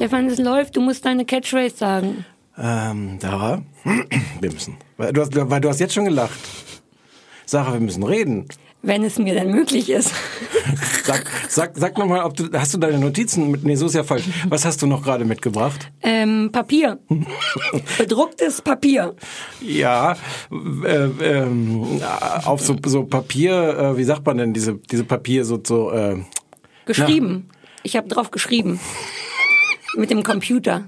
Stefan, es läuft, du musst deine Catchphrase sagen. Ähm, Sarah, wir müssen. Weil du, hast, weil du hast jetzt schon gelacht. Sarah, wir müssen reden. Wenn es mir dann möglich ist. Sag, sag, sag nochmal, ob du, hast du deine Notizen mit, nee, so ist ja falsch. Was hast du noch gerade mitgebracht? Ähm, Papier. Bedrucktes Papier. Ja, äh, ähm, auf so, so Papier, äh, wie sagt man denn, diese, diese Papier, so, so, äh, Geschrieben. Ich habe drauf geschrieben. Mit dem Computer.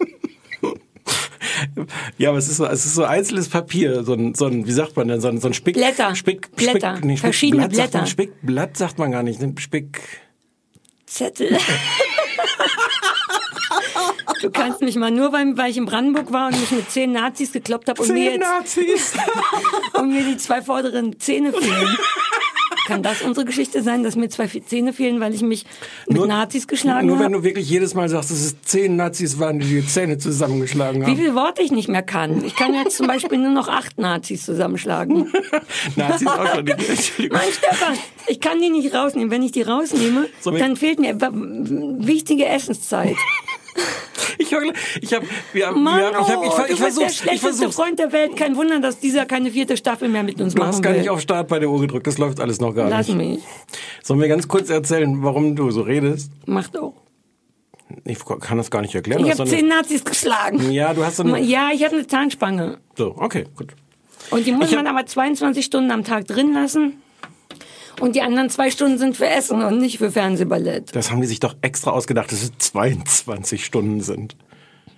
ja, aber es ist so, es ist so einzelnes Papier, so ein, so ein, wie sagt man denn, so ein, so ein Spick. Blätter. Spick, Blätter. Spick, nee, Spick, Verschiedene Blatt Sagt Blätter. man, Spickblatt sagt man gar nicht, ne? Spick. Zettel. Du kannst mich mal nur, weil, weil ich in Brandenburg war und mich mit zehn Nazis gekloppt habe und, mir Zehn jetzt- Nazis. und mir die zwei vorderen Zähne fehlen. Kann das unsere Geschichte sein, dass mir zwei Zähne fehlen, weil ich mich mit Nur- Nazis geschlagen Nur wenn habe? du wirklich jedes Mal sagst, dass es zehn Nazis waren, die die Zähne zusammengeschlagen Wie haben. viele Worte ich nicht mehr kann. Ich kann jetzt zum Beispiel nur noch acht Nazis zusammenschlagen. Nazis auch schon. Mann, Stefan, ich kann die nicht rausnehmen. Wenn ich die rausnehme, wir- dann fehlt mir wichtige Essenszeit. Ich ich habe, wir haben, Mann, wir haben, ich habe, ich, oh, ich du bist der ich schlechteste versuch's. Freund der Welt. Kein Wunder, dass dieser keine vierte Staffel mehr mit uns Du machen hast gar will. nicht auf Start bei der Uhr gedrückt, das läuft alles noch gar Lass nicht. mich. Sollen wir ganz kurz erzählen, warum du so redest? Mach doch. Ich kann das gar nicht erklären. Ich du habe so zehn Nazis geschlagen. Ja, du hast so eine, Ja, ich hatte eine Zahnspange. so, okay, gut. Und die muss Ich hab- man aber 22 Stunden am Tag drin lassen. Und die anderen zwei Stunden sind für Essen und nicht für Fernsehballett. Das haben die sich doch extra ausgedacht, dass es 22 Stunden sind.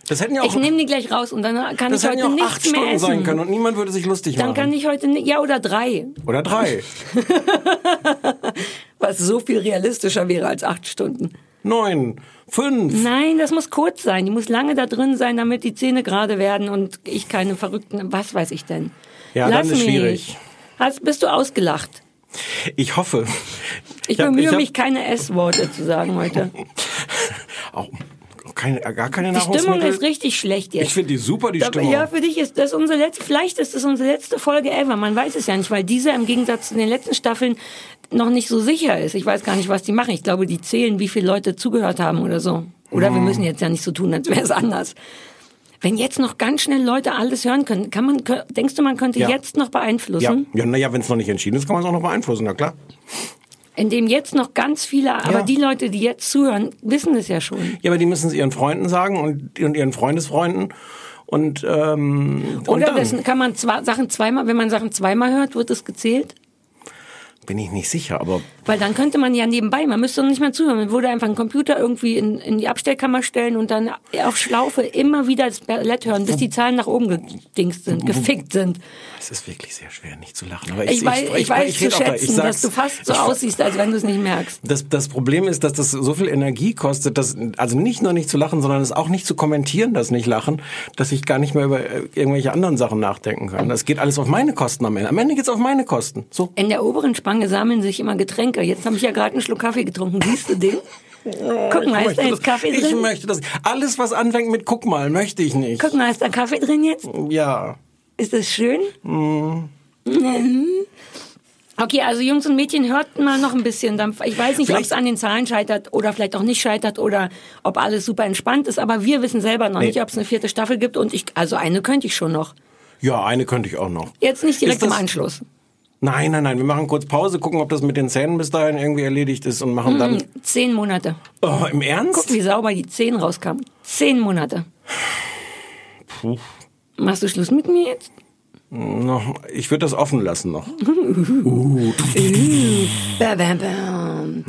Das hätten ja auch, Ich nehme die gleich raus und dann kann das ich heute ja auch nichts acht mehr Stunden essen. sein können und niemand würde sich lustig Dann machen. kann ich heute nicht, ja oder drei, Oder drei. was so viel realistischer wäre als acht Stunden. Neun. Fünf. Nein, das muss kurz sein. Die muss lange da drin sein, damit die Zähne gerade werden und ich keine verrückten, was weiß ich denn. Ja, Lass dann ist mich. schwierig. Hast, bist du ausgelacht? Ich hoffe. Ich, hab- bemühe hab mich, keine S-Worte zu sagen heute. Auch keine, gar keine Die Stimmung ist richtig schlecht jetzt. ich finde die super, die Da- Stimmung. Ja, für dich ist das unsere letzte, vielleicht ist das unsere letzte Folge ever. Man weiß es ja nicht, weil diese im Gegensatz zu den letzten Staffeln noch nicht so sicher ist. Ich weiß gar nicht, was die machen. Ich glaube, die zählen, wie viele Leute zugehört haben oder so. Oder wir müssen jetzt ja nicht so tun, als wäre es anders. Wenn jetzt noch ganz schnell Leute alles hören können, kann man, denkst du, man könnte Ja. jetzt noch ja, beeinflussen? ja naja, wenn es noch nicht entschieden ist, kann man es auch noch beeinflussen, na klar. Indem jetzt noch ganz viele, aber die Leute, die jetzt zuhören, wissen es ja schon. Ja, aber die müssen es ihren Freunden sagen und, und ihren Freundesfreunden. Und, ähm, und Oder das, kann man zwei, Sachen zweimal, wenn man Sachen zweimal hört, wird es gezählt? bin ich nicht sicher, aber Weil dann könnte man ja nebenbei, man müsste nicht mehr zuhören, man würde einfach einen Computer irgendwie in, in die Abstellkammer stellen und dann auf Schlaufe immer wieder das Ballett hören, bis die Zahlen nach oben gedingst sind, gefickt sind. es ist wirklich sehr schwer, nicht zu lachen. Aber Ich, weiß, ich, weiß zu red auch gleich. schätzen, Ich dass du fast so Ich- aussiehst, als wenn du es nicht merkst. Das, das Problem ist, dass das so viel Energie kostet, dass, also nicht nur nicht zu lachen, sondern es auch nicht zu kommentieren, das nicht lachen, dass ich gar nicht mehr über äh, irgendwelche anderen Sachen nachdenken kann. Das geht alles auf meine Kosten am Ende. Am Ende geht's auf meine Kosten. So. In der oberen Spange sammeln sich immer Getränke. Jetzt habe ich ja gerade einen Schluck Kaffee getrunken. Siehst du den? Guck mal, ist da das, jetzt Kaffee ich drin? möchte das. Alles, was anfängt mit guck mal, möchte ich nicht. Guck mal, ist da Kaffee drin jetzt? Ja. Ist das schön? Mhm. Mhm. Okay, also Jungs und Mädchen, hört mal noch ein bisschen. Ich weiß nicht, ob es an den Zahlen scheitert oder vielleicht auch nicht scheitert oder ob alles super entspannt ist, aber wir wissen selber noch Nee. nicht, ob es eine vierte Staffel gibt und ich, also eine könnte ich schon noch. Ja, eine könnte ich auch noch. Jetzt nicht direkt das- im Anschluss. Nein, nein, nein. Wir machen kurz Pause, gucken, ob das mit den Zähnen bis dahin irgendwie erledigt ist und machen dann. Zehn Monate. Oh, im Ernst? Guck, wie sauber die Zehn rauskamen. Zehn Monate. Puh. Machst du Schluss mit mir jetzt? Noch, ich würde das offen lassen noch. Bam, bam, bam.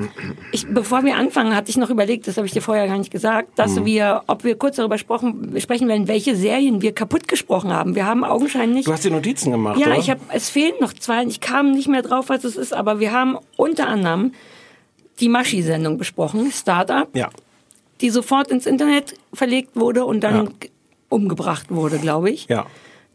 Ich, bevor wir anfangen, hatte ich noch überlegt, das habe ich dir vorher gar nicht gesagt, dass Mhm. wir, ob wir kurz darüber sprechen, sprechen werden, welche Serien wir kaputt gesprochen haben. Wir haben augenscheinlich. Du hast dir Notizen gemacht, ja, oder? ich habe. Es fehlen noch zwei. Ich kam nicht mehr drauf, was es ist, aber wir haben unter anderem die Maschi-Sendung besprochen, Startup. Ja. die sofort ins Internet verlegt wurde und dann Ja. umgebracht wurde, glaube ich. Ja.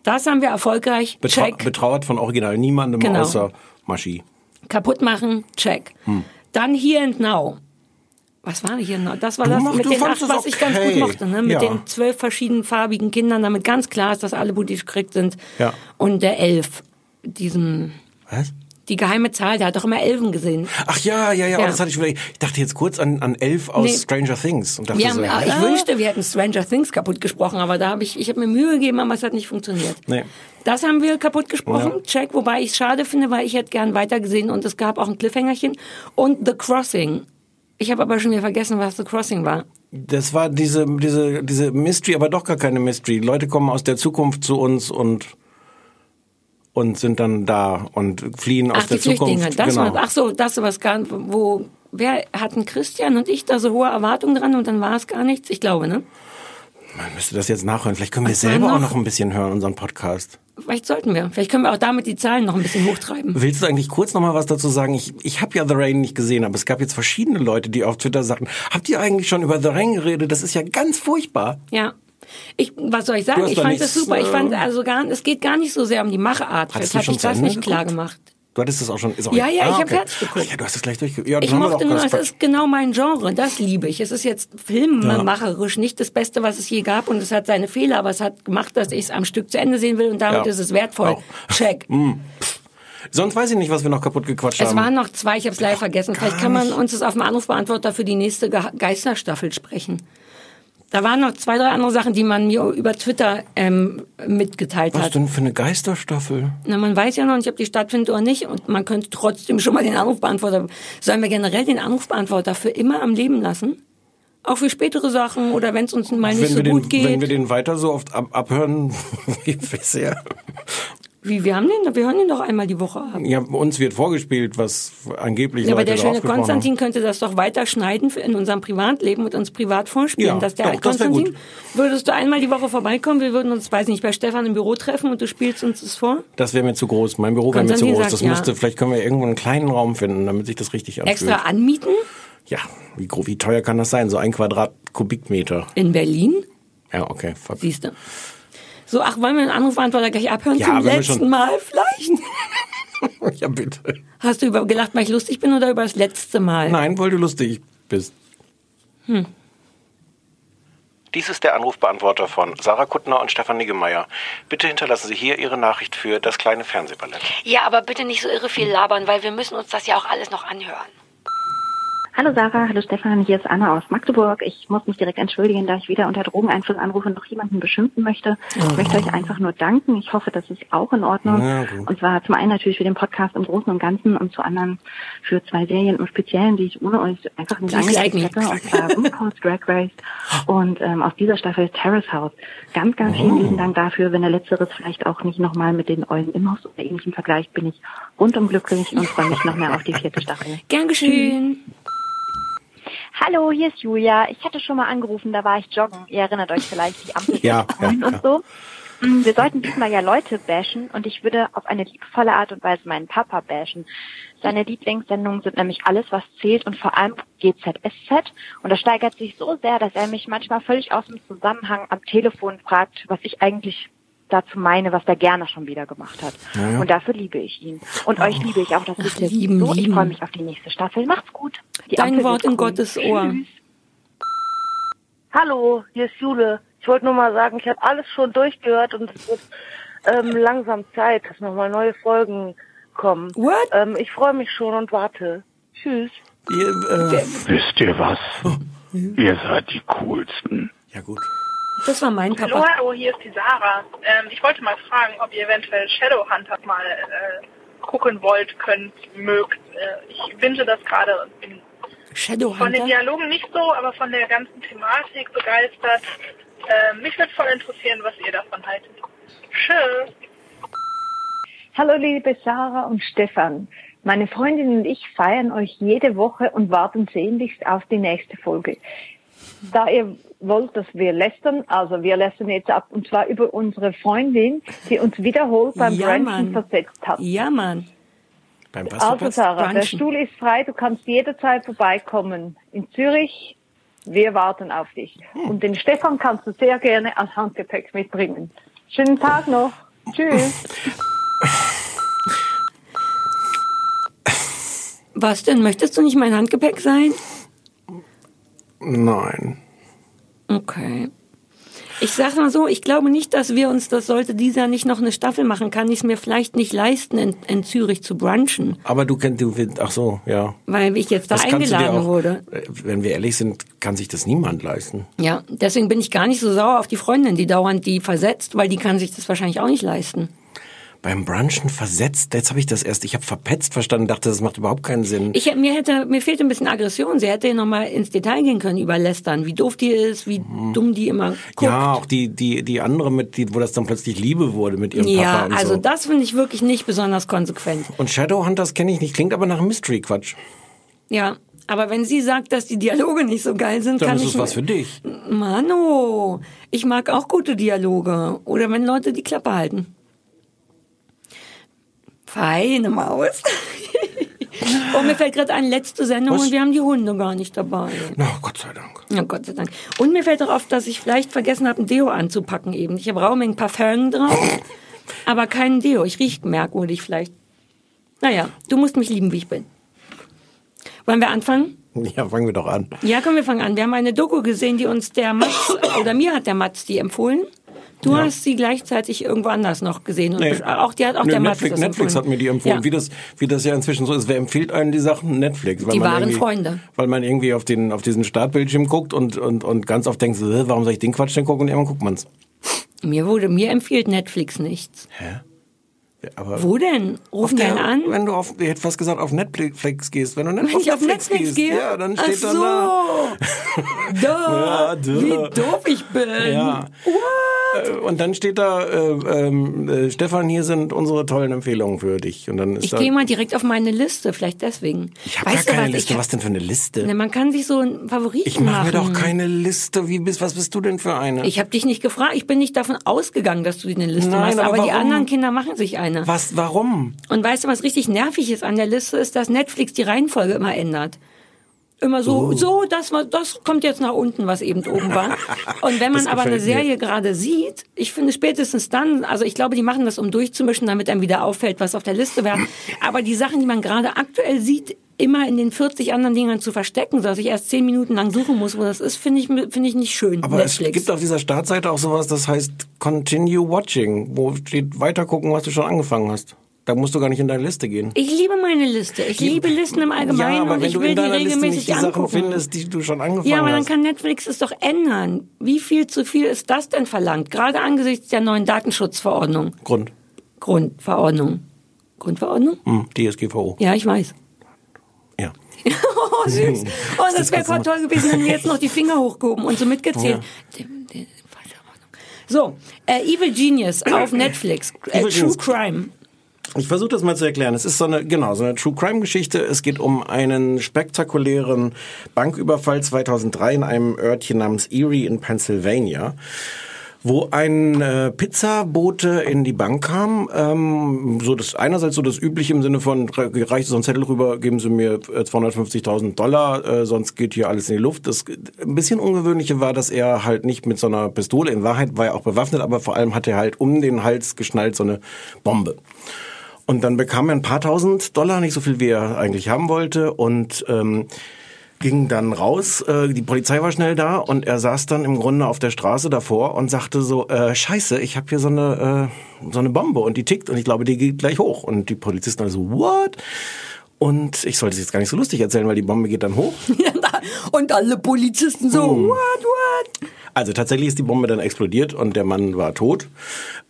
Das haben wir erfolgreich. Betrau Check. betrauert von original niemandem Genau. außer Maschi. Kaputt machen. Check. Hm. Dann Here and Now. Was war Here and Now? Das war Du das mach- mit den acht, was ich ganz okay. gut mochte. Ne? Mit Ja. den zwölf verschiedenen farbigen Kindern, damit ganz klar ist, dass alle buddhisch gekriegt sind. Ja. Und der Elf. Diesem, Was? Die geheime Zahl, der hat doch immer Elfen gesehen. Ach ja, ja, ja, Ja. Oh, das hatte ich wieder. Ich dachte jetzt kurz an, an Elf aus Nee. Stranger Things und dachte Wir so, haben, hä? ich wünschte, wir hätten Stranger Things kaputt gesprochen, aber da habe ich, ich habe mir Mühe gegeben, aber es hat nicht funktioniert. Nee. Das haben wir kaputt gesprochen, Ja. check, wobei ich es schade finde, weil ich hätte gern weitergesehen und es gab auch ein Cliffhangerchen. Und The Crossing. Ich habe aber schon wieder vergessen, was The Crossing war. Das war diese, diese, diese Mystery, aber doch gar keine Mystery. Leute kommen aus der Zukunft zu uns und und sind dann da und fliehen aus Ach, die der Zukunft. Flüchtlinge. Das genau. war, ach so, das was gar, wo, wer hatten Christian und ich da so hohe Erwartungen dran und dann war es gar nichts? Ich glaube, ne? Man müsste das jetzt nachhören. Vielleicht können wir Was war selber auch noch? noch ein bisschen hören, unseren Podcast. Vielleicht sollten wir. Vielleicht können wir auch damit die Zahlen noch ein bisschen hochtreiben. Willst du eigentlich kurz noch mal was dazu sagen? Ich, ich habe ja The Rain nicht gesehen, aber es gab jetzt verschiedene Leute, die auf Twitter sagten, habt ihr eigentlich schon über The Rain geredet? Das ist ja ganz furchtbar. Ja. Ich, was soll ich sagen? Ich fand das super. Ich fand äh, also gar, es geht gar nicht so sehr um die Machart. Habe schon ich das Ende nicht klar geguckt? gemacht. Du hattest das auch schon. Ist auch Ja, ja, ich ah, hab okay. fertig geguckt. Ach ja, du hast es gleich durchgeguckt. Ja, Ich mochte nur, es ist genau mein Genre, das liebe ich. Es ist jetzt filmmacherisch nicht das Beste, was es je gab und es hat seine Fehler, aber es hat gemacht, dass ich es am Stück zu Ende sehen will und damit Ja. ist es wertvoll. Auch. Check. Sonst weiß ich nicht, was wir noch kaputt gequatscht Es haben. waren noch zwei, ich habe es leider vergessen. Vielleicht kann man uns das auf dem Anrufbeantworter für die nächste Ge Geisterstaffel sprechen. Da waren noch zwei, drei andere Sachen, die man mir über Twitter ähm, mitgeteilt was hat. denn für eine Geisterstaffel? Na, man weiß ja noch nicht, ob die stattfindet oder nicht. Und man könnte trotzdem schon mal den Anrufbeantworter. Sollen wir generell den Anrufbeantworter für immer am Leben lassen? Auch für spätere Sachen oder wenn es uns mal nicht wenn, so wir den, gut geht. wenn wir den weiter so oft ab, abhören wie bisher. Wie, wir haben den, wir hören den doch einmal die Woche ab. Ja, uns wird vorgespielt, was angeblich Ja, aber der schöne Konstantin könnte das doch weiter schneiden in unserem Privatleben und uns privat vorspielen. Ja, dass der doch, das Konstantin, gut. würdest du einmal die Woche vorbeikommen? Wir würden uns, weiß nicht, bei Stefan im Büro treffen und du spielst uns das vor? haben. Das wäre mir zu groß. Mein Büro wäre mir zu groß. sagt Das ja. müsste, vielleicht können wir irgendwo einen kleinen Raum finden, damit sich das richtig anfühlt. Extra anmieten? Ja, wie, wie teuer kann das sein? So ein Quadratkubikmeter. In Berlin? Ja, okay. Fuck. Siehst du. So, ach, wollen wir den Anrufbeantworter gleich abhören Ja, zum letzten Mal vielleicht? Ja, bitte. Hast du über gelacht, weil ich lustig bin oder über das letzte Mal? Nein, weil du lustig bist. Hm. Dies ist der Anrufbeantworter von Sarah Kuttner und Stefan Niggemeier. Bitte hinterlassen Sie hier Ihre Nachricht für das kleine Fernsehballett. Ja, aber bitte nicht so irre viel labern, weil wir müssen uns das ja auch alles noch anhören. Hallo Sarah, hallo Stefan, hier ist Anna aus Magdeburg. Ich muss mich direkt entschuldigen, da ich wieder unter Drogeneinfluss anrufe und noch jemanden beschimpfen möchte. Ich möchte euch einfach nur danken. Ich hoffe, das ist auch in Ordnung. Ja, und zwar zum einen natürlich für den Podcast im Großen und Ganzen und zu anderen für zwei Serien im Speziellen, die ich ohne euch einfach nicht angeklickt hätte. Und zwar RuPaul's Drag Race und ähm, aus dieser Staffel Terrace House. Ganz, ganz vielen lieben Dank dafür. Wenn der Letzteres vielleicht auch nicht nochmal mit den Eulen im Haus oder ähnlichem vergleicht, bin ich rundum glücklich und freue mich noch mehr auf die vierte Staffel. Gern geschehen. Hallo, hier ist Julia. Ich hatte schon mal angerufen, da war ich joggen. Ihr erinnert euch vielleicht, die Ampel Ja, grün ja, und ja. so. Mm, Wir sollten diesmal ja Leute bashen und ich würde auf eine liebevolle Art und Weise meinen Papa bashen. Seine Lieblingssendungen sind nämlich alles, was zählt und vor allem GZSZ. Und das steigert sich so sehr, dass er mich manchmal völlig aus dem Zusammenhang am Telefon fragt, was ich eigentlich dazu meine, was der gerne schon wieder gemacht hat. Ja. Und dafür liebe ich ihn. Und euch liebe ich auch, das wisst ihr lieben, so. Ich lieben. freue mich auf die nächste Staffel. Macht's gut. Die Dein Ampel Wort in. Gottes Ohr. Tschüss. Hallo, hier ist Jule. Ich wollte nur mal sagen, ich habe alles schon durchgehört und es wird ähm, langsam Zeit, dass nochmal neue Folgen kommen. What? Ähm, ich freue mich schon und warte. Tschüss. Ihr, äh, Wisst ihr was? Ihr seid die coolsten. ja gut. Das war mein Hallo, Papa. hallo, hier ist die Sarah. Ähm, ich wollte mal fragen, ob ihr eventuell Shadowhunter mal äh, gucken wollt, könnt, mögt. Äh, ich binge das gerade und bin von den Shadowhunter? Dialogen nicht so, aber von der ganzen Thematik begeistert. Ähm, mich würde voll interessieren, was ihr davon haltet. Tschüss. Hallo liebe Sarah und Stefan. Meine Freundin und ich feiern euch jede Woche und warten sehnlichst auf die nächste Folge. Da ihr wollt, dass wir lästern, also wir lästern jetzt ab, und zwar über unsere Freundin, die uns wiederholt beim Ja, Brunchen Mann. versetzt hat. Ja, Mann. Beim Also? Sarah, der Brunchen. Stuhl ist frei, du kannst jederzeit vorbeikommen. In Zürich Wir warten auf dich. Hm. Und den Stefan kannst du sehr gerne als Handgepäck mitbringen. Schönen Tag noch. Tschüss. Was denn? Möchtest du nicht mein Handgepäck sein? Nein. Okay. Ich sag mal so, ich glaube nicht, dass wir uns, das sollte dieser nicht noch eine Staffel machen, kann ich es mir vielleicht nicht leisten, in, in Zürich zu brunchen, Aber du kennst, du, ach so, ja. weil ich jetzt da Das eingeladen auch- wurde. äh, Wenn wir ehrlich sind, kann sich das niemand leisten. Ja, deswegen bin ich gar nicht so sauer auf die Freundin, die dauernd die versetzt, weil die kann sich das wahrscheinlich auch nicht leisten. Beim Brunchen versetzt, jetzt habe ich das erst, ich habe verpetzt verstanden, dachte, das macht überhaupt keinen Sinn. Ich, mir hätte, mir fehlt ein bisschen Aggression. Sie hätte noch mal ins Detail gehen können über Lästern, wie doof die ist, wie dumm die immer guckt. Mhm. ja, auch die, die, die andere mit, die, wo das dann plötzlich Liebe wurde mit ihrem Ja, Papa und also so. das finde ich wirklich nicht besonders konsequent. Und Shadowhunters kenne ich nicht, klingt aber nach Mystery-Quatsch. Ja, aber wenn sie sagt, dass die Dialoge nicht so geil sind, Dann kann ist ich es was für dich. Mano, ich mag auch gute Dialoge. Oder wenn Leute die Klappe halten. Feine Maus. oh, mir fällt gerade eine letzte Sendung Was? und wir haben die Hunde gar nicht dabei. Na, Gott sei Dank. Ja, Gott sei Dank. Und mir fällt auch auf, dass ich vielleicht vergessen habe, ein Deo anzupacken eben. Ich habe Rauming Parfum drauf, aber kein Deo. Ich rieche merkwürdig vielleicht. Naja, du musst mich lieben, wie ich bin. Wollen wir anfangen? Ja, fangen wir doch an. Ja, komm, wir fangen an. Wir haben eine Doku gesehen, die uns der Matz, oder mir hat der Matz die empfohlen. Du Ja. hast sie gleichzeitig irgendwo anders noch gesehen. Und Nee. auch die hat auch Nö, der Netflix, das Netflix hat mir die empfohlen. Ja. Wie, das, wie das ja inzwischen so ist. Wer empfiehlt einen die Sachen? Netflix. Weil Die man wahren irgendwie- Freunde. Weil man irgendwie auf, den, auf diesen Startbildschirm guckt und, und, und ganz oft denkt, warum soll ich den Quatsch denn gucken? Und irgendwann guckt man's. Mir wurde, mir empfiehlt Netflix nichts. Hä? Ja, Wo denn? Der, einen an? Wenn du auf, ich hätte fast gesagt, auf Netflix gehst. Wenn du Wenn ich auf Netflix gehst, gehe? ja, dann Ach steht da. so. da. Ja, da. Wie doof ich bin. Ja. Äh, Und dann steht da, äh, ähm, äh, Stefan, hier sind unsere tollen Empfehlungen für dich. Und dann ist Ich da, gehe mal direkt auf meine Liste, vielleicht deswegen. ich habe gar keine Liste. Ich was denn für eine Liste? Ne, man kann sich so einen Favoriten Ich mache mir machen. doch keine Liste. Wie bist, was bist du denn für eine? Ich habe dich nicht gefragt. Ich bin nicht davon ausgegangen, dass du eine Liste Nein, machst. aber Aber, die anderen Kinder machen sich eine. Was, warum? Und weißt du, was richtig nervig ist an der Liste, ist, dass Netflix die Reihenfolge immer ändert. Immer so, Oh. so, das, das kommt jetzt nach unten, was eben oben war. Und wenn man aber eine gefällt mir. Serie gerade sieht, ich finde spätestens dann, also ich glaube, die machen das, um durchzumischen, damit einem wieder auffällt, was auf der Liste wäre. Aber die Sachen, die man gerade aktuell sieht, immer in den 40 anderen Dingern zu verstecken, sodass ich erst 10 Minuten lang suchen muss, wo das ist, finde ich, finde ich nicht schön. Aber Netflix. es gibt auf dieser Startseite auch sowas, das heißt Continue Watching, wo steht weiter gucken, was du schon angefangen hast. Da musst du gar nicht in deine Liste gehen. Ich liebe meine Liste. Ich liebe Listen im Allgemeinen ja, aber und wenn ich du will in die deiner Liste regelmäßig nicht die Sachen findest, die du schon angefangen Ja, aber dann hast. kann Netflix es doch ändern. Wie viel zu viel ist das denn verlangt? Gerade angesichts der neuen Datenschutzverordnung. Grund. Grundverordnung. Grundverordnung? Hm, DSGVO. Ja, ich weiß. Ja. Oh, süß. Oh, das wäre voll toll gewesen, wenn wir jetzt noch die Finger hochgehoben und so mitgezählt. Ordnung. So, äh, Evil Genius auf Netflix. Äh, True Genius. Crime. Ich versuche das mal zu erklären. Es ist so eine, genau, so eine True Crime Geschichte. Es geht um einen spektakulären Banküberfall 2003 in einem Örtchen namens Erie in Pennsylvania. Wo ein äh, Pizzabote in die Bank kam, ähm, so das einerseits so das übliche im Sinne von re- reicht so ein Zettel rüber, geben Sie mir äh, 250.000 Dollar, äh, sonst geht hier alles in die Luft. Das ein bisschen ungewöhnliche war, dass er halt nicht mit so einer Pistole, in Wahrheit war er auch bewaffnet, aber vor allem hat er halt um den Hals geschnallt so eine Bombe. Und dann bekam er ein paar tausend Dollar, nicht so viel wie er eigentlich haben wollte und ähm, ging dann raus. Äh, die Polizei war schnell da und er saß dann im Grunde auf der Straße davor und sagte so, äh, scheiße, ich habe hier so eine, äh, so eine Bombe und die tickt und ich glaube, die geht gleich hoch. Und die Polizisten also, what? Und ich sollte es jetzt gar nicht so lustig erzählen, weil die Bombe geht dann hoch. Und alle Polizisten so, Hm. what, what? Also tatsächlich ist die Bombe dann explodiert und der Mann war tot.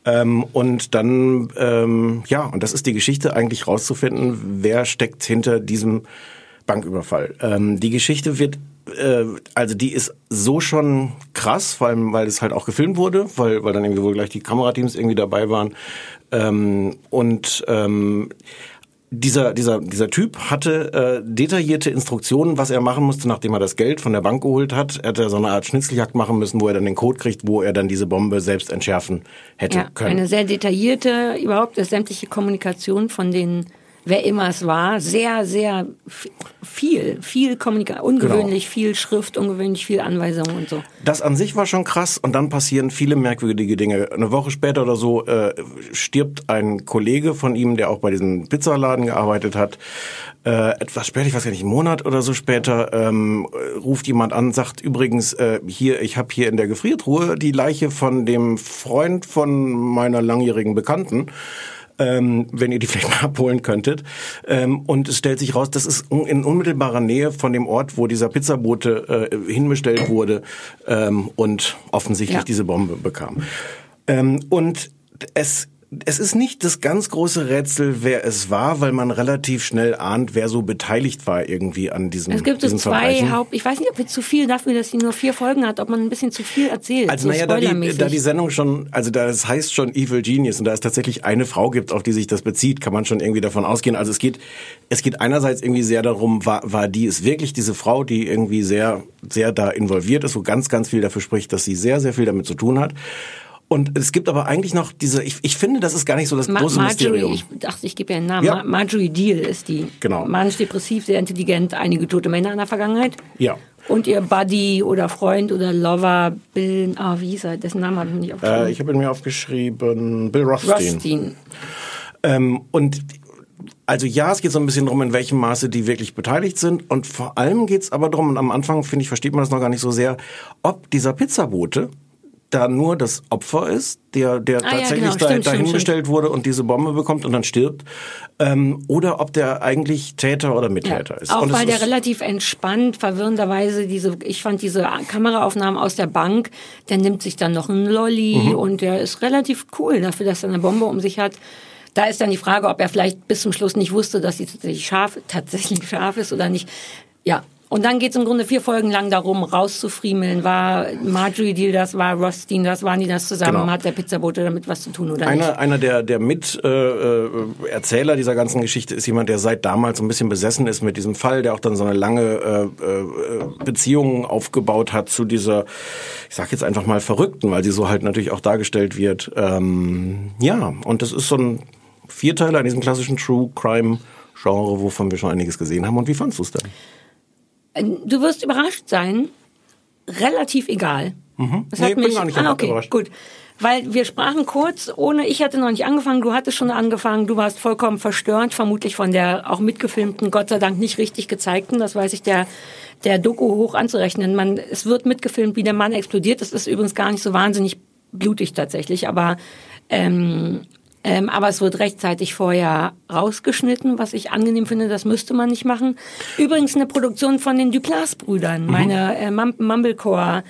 Ähm, und dann, ähm, ja, und das ist die Geschichte, eigentlich rauszufinden, wer steckt hinter diesem Banküberfall. Ähm, die Geschichte wird, äh, also die ist so schon krass, vor allem weil es halt auch gefilmt wurde, weil, weil dann irgendwie wohl gleich die Kamerateams irgendwie dabei waren. Ähm, und ähm, dieser, dieser, dieser Typ hatte äh, detaillierte Instruktionen, was er machen musste, nachdem er das Geld von der Bank geholt hat. Er hätte so eine Art Schnitzeljagd machen müssen, wo er dann den Code kriegt, wo er dann diese Bombe selbst entschärfen hätte Ja, können. eine sehr detaillierte, überhaupt das sämtliche Kommunikation von den wer immer es war, sehr, sehr viel, viel Kommunikation, ungewöhnlich viel Schrift, ungewöhnlich viel Anweisungen und so. Das an sich war schon krass und dann passieren viele merkwürdige Dinge. Eine Woche später oder so äh, stirbt ein Kollege von ihm, der auch bei diesem Pizzaladen gearbeitet hat. Äh, etwas später, ich weiß gar nicht, einen Monat oder so später, ähm, äh, ruft jemand an, sagt übrigens, äh, hier, ich habe hier in der Gefriertruhe die Leiche von dem Freund von meiner langjährigen Bekannten ähm, wenn ihr die vielleicht mal abholen könntet. Ähm, und es stellt sich raus, das ist un- in unmittelbarer Nähe von dem Ort, wo dieser Pizzabote äh, hinbestellt wurde ähm, und offensichtlich Ja. diese Bombe bekam. Ähm, und es es ist nicht das ganz große Rätsel, wer es war, weil man relativ schnell ahnt, wer so beteiligt war irgendwie an diesem Es gibt so zwei. Haupt, ich weiß nicht, ob wir zu viel dafür, dass sie nur vier Folgen hat, ob man ein bisschen zu viel erzählt, Also so naja, da die, da die Sendung schon, also da es heißt schon Evil Genius und da es tatsächlich eine Frau gibt, auf die sich das bezieht, kann man schon irgendwie davon ausgehen. Also es geht, es geht einerseits irgendwie sehr darum, war, war die es wirklich diese Frau, die irgendwie sehr, sehr da involviert ist, wo ganz, ganz viel dafür spricht, dass sie sehr, sehr viel damit zu tun hat. Und es gibt aber eigentlich noch diese, ich, ich finde, das ist gar nicht so das Ma große Marjorie, Mysterium. ich dachte, ich gebe ihr einen Namen. Ja. Ma Marjorie Deal ist die. Genau. Manisch depressiv, sehr intelligent, einige tote Männer in der Vergangenheit. Ja. Und ihr Buddy oder Freund oder Lover, Bill, ah, wie hieß er? Dessen Namen habe ich nicht aufgeschrieben. Äh, ich habe ihn mir aufgeschrieben, Bill Rothstein. Rothstein. Ähm, und also ja, es geht so ein bisschen darum, in welchem Maße die wirklich beteiligt sind. Und vor allem geht es aber darum, und am Anfang, finde ich, versteht man das noch gar nicht so sehr, ob dieser Pizzabote da nur das Opfer ist, der, der Ah, ja, tatsächlich genau. da, Stimmt, stimmt, dahingestellt wurde und diese Bombe bekommt und dann stirbt, ähm, oder ob der eigentlich Täter oder Mittäter ist. Auch und weil der relativ entspannt, verwirrenderweise diese, ich fand diese Kameraaufnahmen aus der Bank, der nimmt sich dann noch einen Lolli Mhm. und der ist relativ cool dafür, dass er eine Bombe um sich hat. Da ist dann die Frage, ob er vielleicht bis zum Schluss nicht wusste, dass sie tatsächlich scharf, tatsächlich scharf ist oder nicht. Ja. Und dann geht es im Grunde vier Folgen lang darum, rauszufriemeln, war Marjorie Deal das, war Rothstein das, waren die das zusammen, Genau. hat der Pizzabote damit was zu tun oder nicht? Einer, einer der, der Mit-Erzähler äh, Erzähler dieser ganzen Geschichte ist jemand, der seit damals so ein bisschen besessen ist mit diesem Fall, der auch dann so eine lange äh, äh, Beziehung aufgebaut hat zu dieser, ich sag jetzt einfach mal Verrückten, weil sie so halt natürlich auch dargestellt wird. Ähm, ja, und das ist so ein Vierteiler in diesem klassischen True Crime Genre, wovon wir schon einiges gesehen haben. Und wie fandst du es denn? Du wirst überrascht sein. Relativ egal. Mhm. Das Nee, hat bin mich, gar nicht ah, okay, überrascht. gut. Weil wir sprachen kurz, ohne, ich hatte noch nicht angefangen, du hattest schon angefangen, du warst vollkommen verstört, vermutlich von der auch mitgefilmten, Gott sei Dank nicht richtig gezeigten, das weiß ich der, der Doku hoch anzurechnen. Man, es wird mitgefilmt, wie der Mann explodiert. Das ist übrigens gar nicht so wahnsinnig blutig tatsächlich, aber, ähm, ähm, aber es wird rechtzeitig vorher rausgeschnitten, was ich angenehm finde, das müsste man nicht machen. Übrigens eine Produktion von den Duplass-Brüdern, Mhm. meine äh, Mum- Mumblecore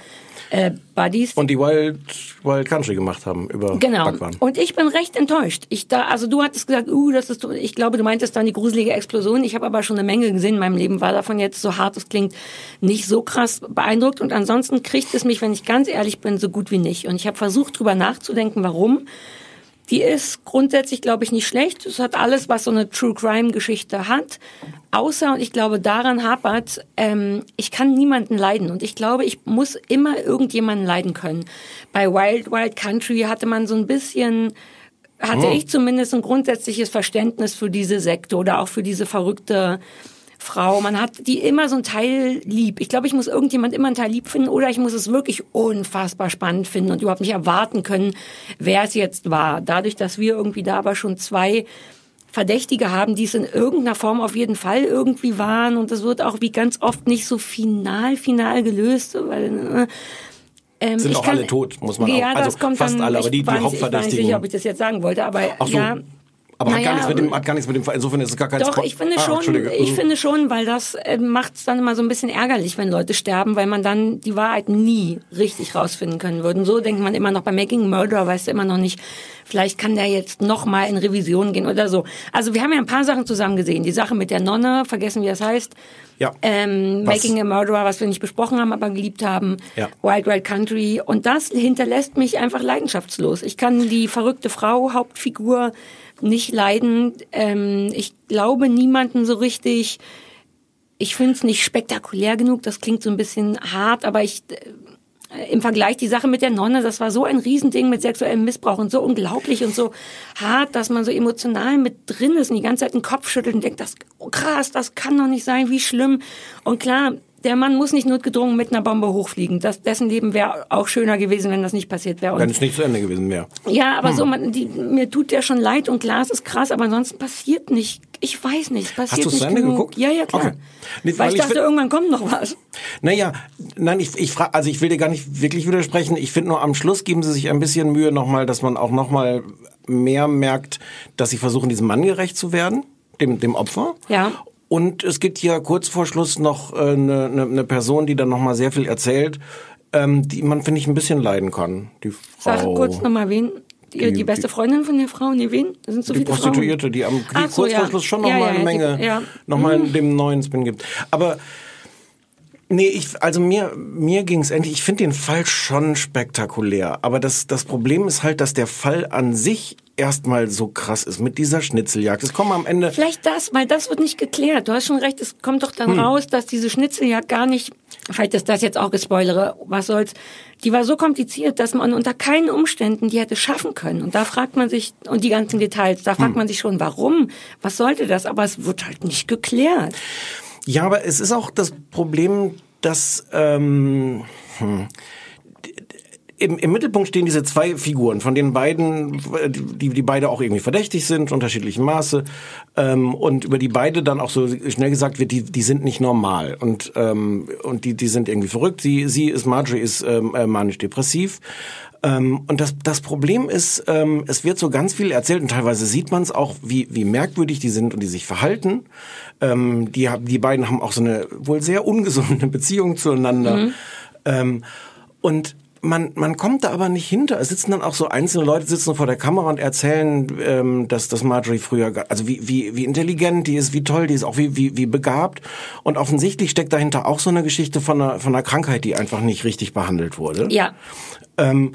äh, Buddies. Und die Wild, Wild Country gemacht haben über Genau. Backwaren. Und ich bin recht enttäuscht. Ich da, also du hattest gesagt, uh, das ist, ich glaube, du meintest dann die gruselige Explosion. Ich habe aber schon eine Menge gesehen in meinem Leben, war davon jetzt so hart es klingt, nicht so krass beeindruckt. Und ansonsten kriegt es mich, wenn ich ganz ehrlich bin, so gut wie nicht. Und ich habe versucht, drüber nachzudenken, warum. Die ist grundsätzlich, glaube ich, nicht schlecht. Es hat alles, was so eine True Crime Geschichte hat. Außer, und ich glaube, daran hapert, ähm, ich kann niemanden leiden. Und ich glaube, ich muss immer irgendjemanden leiden können. Bei Wild Wild Country hatte man so ein bisschen, hatte Oh. ich zumindest ein grundsätzliches Verständnis für diese Sekte oder auch für diese verrückte Frau. Man hat die immer so ein Teil lieb. Ich glaube, ich muss irgendjemand immer ein Teil lieb finden oder ich muss es wirklich unfassbar spannend finden und überhaupt nicht erwarten können, wer es jetzt war. Dadurch, dass wir irgendwie da aber schon zwei Verdächtige haben, die es in irgendeiner Form auf jeden Fall irgendwie waren und das wird auch wie ganz oft nicht so final, final gelöst, weil äh, ähm, Sind auch kann- alle tot, muss man ja, auch. Also das kommt fast dann, alle, aber ich die, die nicht- Ich war nicht Hauptverdächtigen. ob ich das jetzt sagen wollte, aber so. ja. Aber hat, gar Naja, nichts mit dem, hat gar nichts mit dem Fall. Insofern ist es gar kein Doch, Spoil- ich finde Ah, schon, ich Mhm. finde schon, weil das äh, macht es dann immer so ein bisschen ärgerlich, wenn Leute sterben, weil man dann die Wahrheit nie richtig rausfinden können würde. Und so denkt man immer noch bei Making a Murderer, weißt du immer noch nicht, vielleicht kann der jetzt noch mal in Revision gehen oder so. Also wir haben ja ein paar Sachen zusammen gesehen. Die Sache mit der Nonne, vergessen wie das heißt. Ja. Ähm, Was? Making a Murderer, was wir nicht besprochen haben, aber geliebt haben. Ja. Wild Wild Country. Und das hinterlässt mich einfach leidenschaftslos. Ich kann die verrückte Frau, Hauptfigur, nicht leiden. Ähm, ich glaube niemanden so richtig. Ich finde es nicht spektakulär genug. Das klingt so ein bisschen hart, aber ich, äh, im Vergleich die Sache mit der Nonne, das war so ein Riesending mit sexuellem Missbrauch und so unglaublich und so hart, dass man so emotional mit drin ist und die ganze Zeit den Kopf schüttelt und denkt, das oh krass, das kann doch nicht sein, wie schlimm. Und klar, der Mann muss nicht notgedrungen mit einer Bombe hochfliegen. Das, dessen Leben wäre auch schöner gewesen, wenn das nicht passiert wäre. Wenn es nicht zu Ende gewesen wäre. ja, aber Hm. so, man, die, mir tut der schon leid und klar, es ist krass, aber ansonsten passiert nicht. Ich weiß nicht, passiert du's nicht zu Ende genug. geguckt? Ja, ja, klar. Okay. Nee, weil, weil ich ich dachte, find- irgendwann kommt noch was. Naja, nein, ich, ich frage, also ich will dir gar nicht wirklich widersprechen. Ich finde nur am Schluss geben sie sich ein bisschen Mühe nochmal, dass man auch nochmal mehr merkt, dass sie versuchen, diesem Mann gerecht zu werden, dem, dem Opfer. Ja. Und es gibt hier kurz vor Schluss noch äh, eine, eine, eine Person, die dann nochmal sehr viel erzählt, ähm, die man, finde ich, ein bisschen leiden kann. Die Frau. Sag kurz nochmal wen. Die, die, beste Freundin von der Frau, nee, wen? Das sind so die viele Prostituierte, Frauen. die am Krieg so, kurz ja. vor Schluss schon noch Ja, mal ja, eine die- Menge, ja. noch mal Mhm. dem neuen Spin gibt. Aber nee, ich, also mir, mir ging es endlich. Ich finde den Fall schon spektakulär. Aber das, das Problem ist halt, dass der Fall an sich erstmal so krass ist mit dieser Schnitzeljagd. Es kommen am Ende. Vielleicht das, weil das wird nicht geklärt. Du hast schon recht, es kommt doch dann Hm. raus, dass diese Schnitzeljagd gar nicht, vielleicht ist das jetzt auch gespoilere, was soll's, die war so kompliziert, dass man unter keinen Umständen die hätte schaffen können. Und da fragt man sich, und die ganzen Details, da fragt Hm. man sich schon, warum? Was sollte das? Aber es wird halt nicht geklärt. Ja, aber es ist auch das Problem, dass ähm, hm, im, im Mittelpunkt stehen diese zwei Figuren, von denen beiden, die, die beide auch irgendwie verdächtig sind, unterschiedlichem Maße, ähm, und über die beide dann auch so schnell gesagt wird, die, die sind nicht normal und ähm, und die, die sind irgendwie verrückt. Sie, sie ist Marjorie ist ähm, äh, manisch-depressiv. Ähm, und das, das Problem ist, ähm, es wird so ganz viel erzählt und teilweise sieht man es auch, wie, wie merkwürdig die sind und die sich verhalten. Ähm, die, die beiden haben auch so eine wohl sehr ungesunde Beziehung zueinander. Mhm. Ähm, und man, man kommt da aber nicht hinter. Es sitzen dann auch so einzelne Leute sitzen vor der Kamera und erzählen, ähm, dass, dass Marjorie früher, also wie, wie, wie intelligent die ist, wie toll die ist, auch wie, wie, wie begabt. Und offensichtlich steckt dahinter auch so eine Geschichte von einer, von einer Krankheit, die einfach nicht richtig behandelt wurde. Ja. Ähm,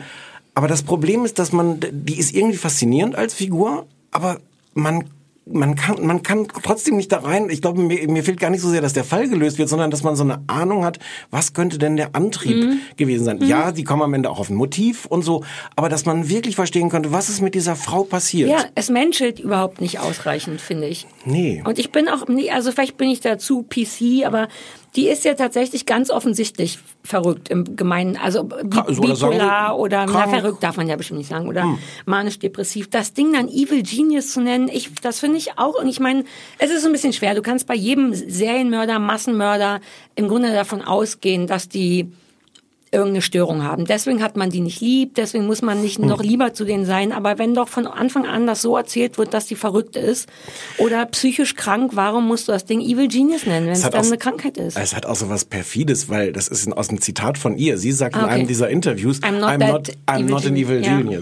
aber das Problem ist, dass man, die ist irgendwie faszinierend als Figur, aber man man kann, man kann trotzdem nicht da rein. Ich glaube, mir, mir fehlt gar nicht so sehr, dass der Fall gelöst wird, sondern dass man so eine Ahnung hat, was könnte denn der Antrieb Mhm. gewesen sein. Mhm. Ja, die kommen am Ende auch auf ein Motiv und so, aber dass man wirklich verstehen könnte, was ist mit dieser Frau passiert. Ja, es menschelt überhaupt nicht ausreichend, finde ich. Nee. Und ich bin auch, also vielleicht bin ich da zu PC, aber die ist ja tatsächlich ganz offensichtlich verrückt im Gemeinen. Also oder sagen bipolar wir, oder, na, verrückt darf man ja bestimmt nicht sagen, oder Hm. manisch-depressiv. Das Ding dann Evil Genius zu nennen, ich, das finde ich auch, und ich meine, es ist so ein bisschen schwer. Du kannst bei jedem Serienmörder, Massenmörder im Grunde davon ausgehen, dass die irgendeine Störung haben. Deswegen hat man die nicht lieb, deswegen muss man nicht Hm. noch lieber zu denen sein. Aber wenn doch von Anfang an das so erzählt wird, dass die verrückt ist oder psychisch krank, warum musst du das Ding Evil Genius nennen, wenn es hat dann auch- eine Krankheit ist? Es hat auch so was Perfides, weil das ist aus einem Zitat von ihr. Sie sagt Ah, in okay. einem dieser Interviews, I'm not I'm not, I'm evil not an genius." evil Ja.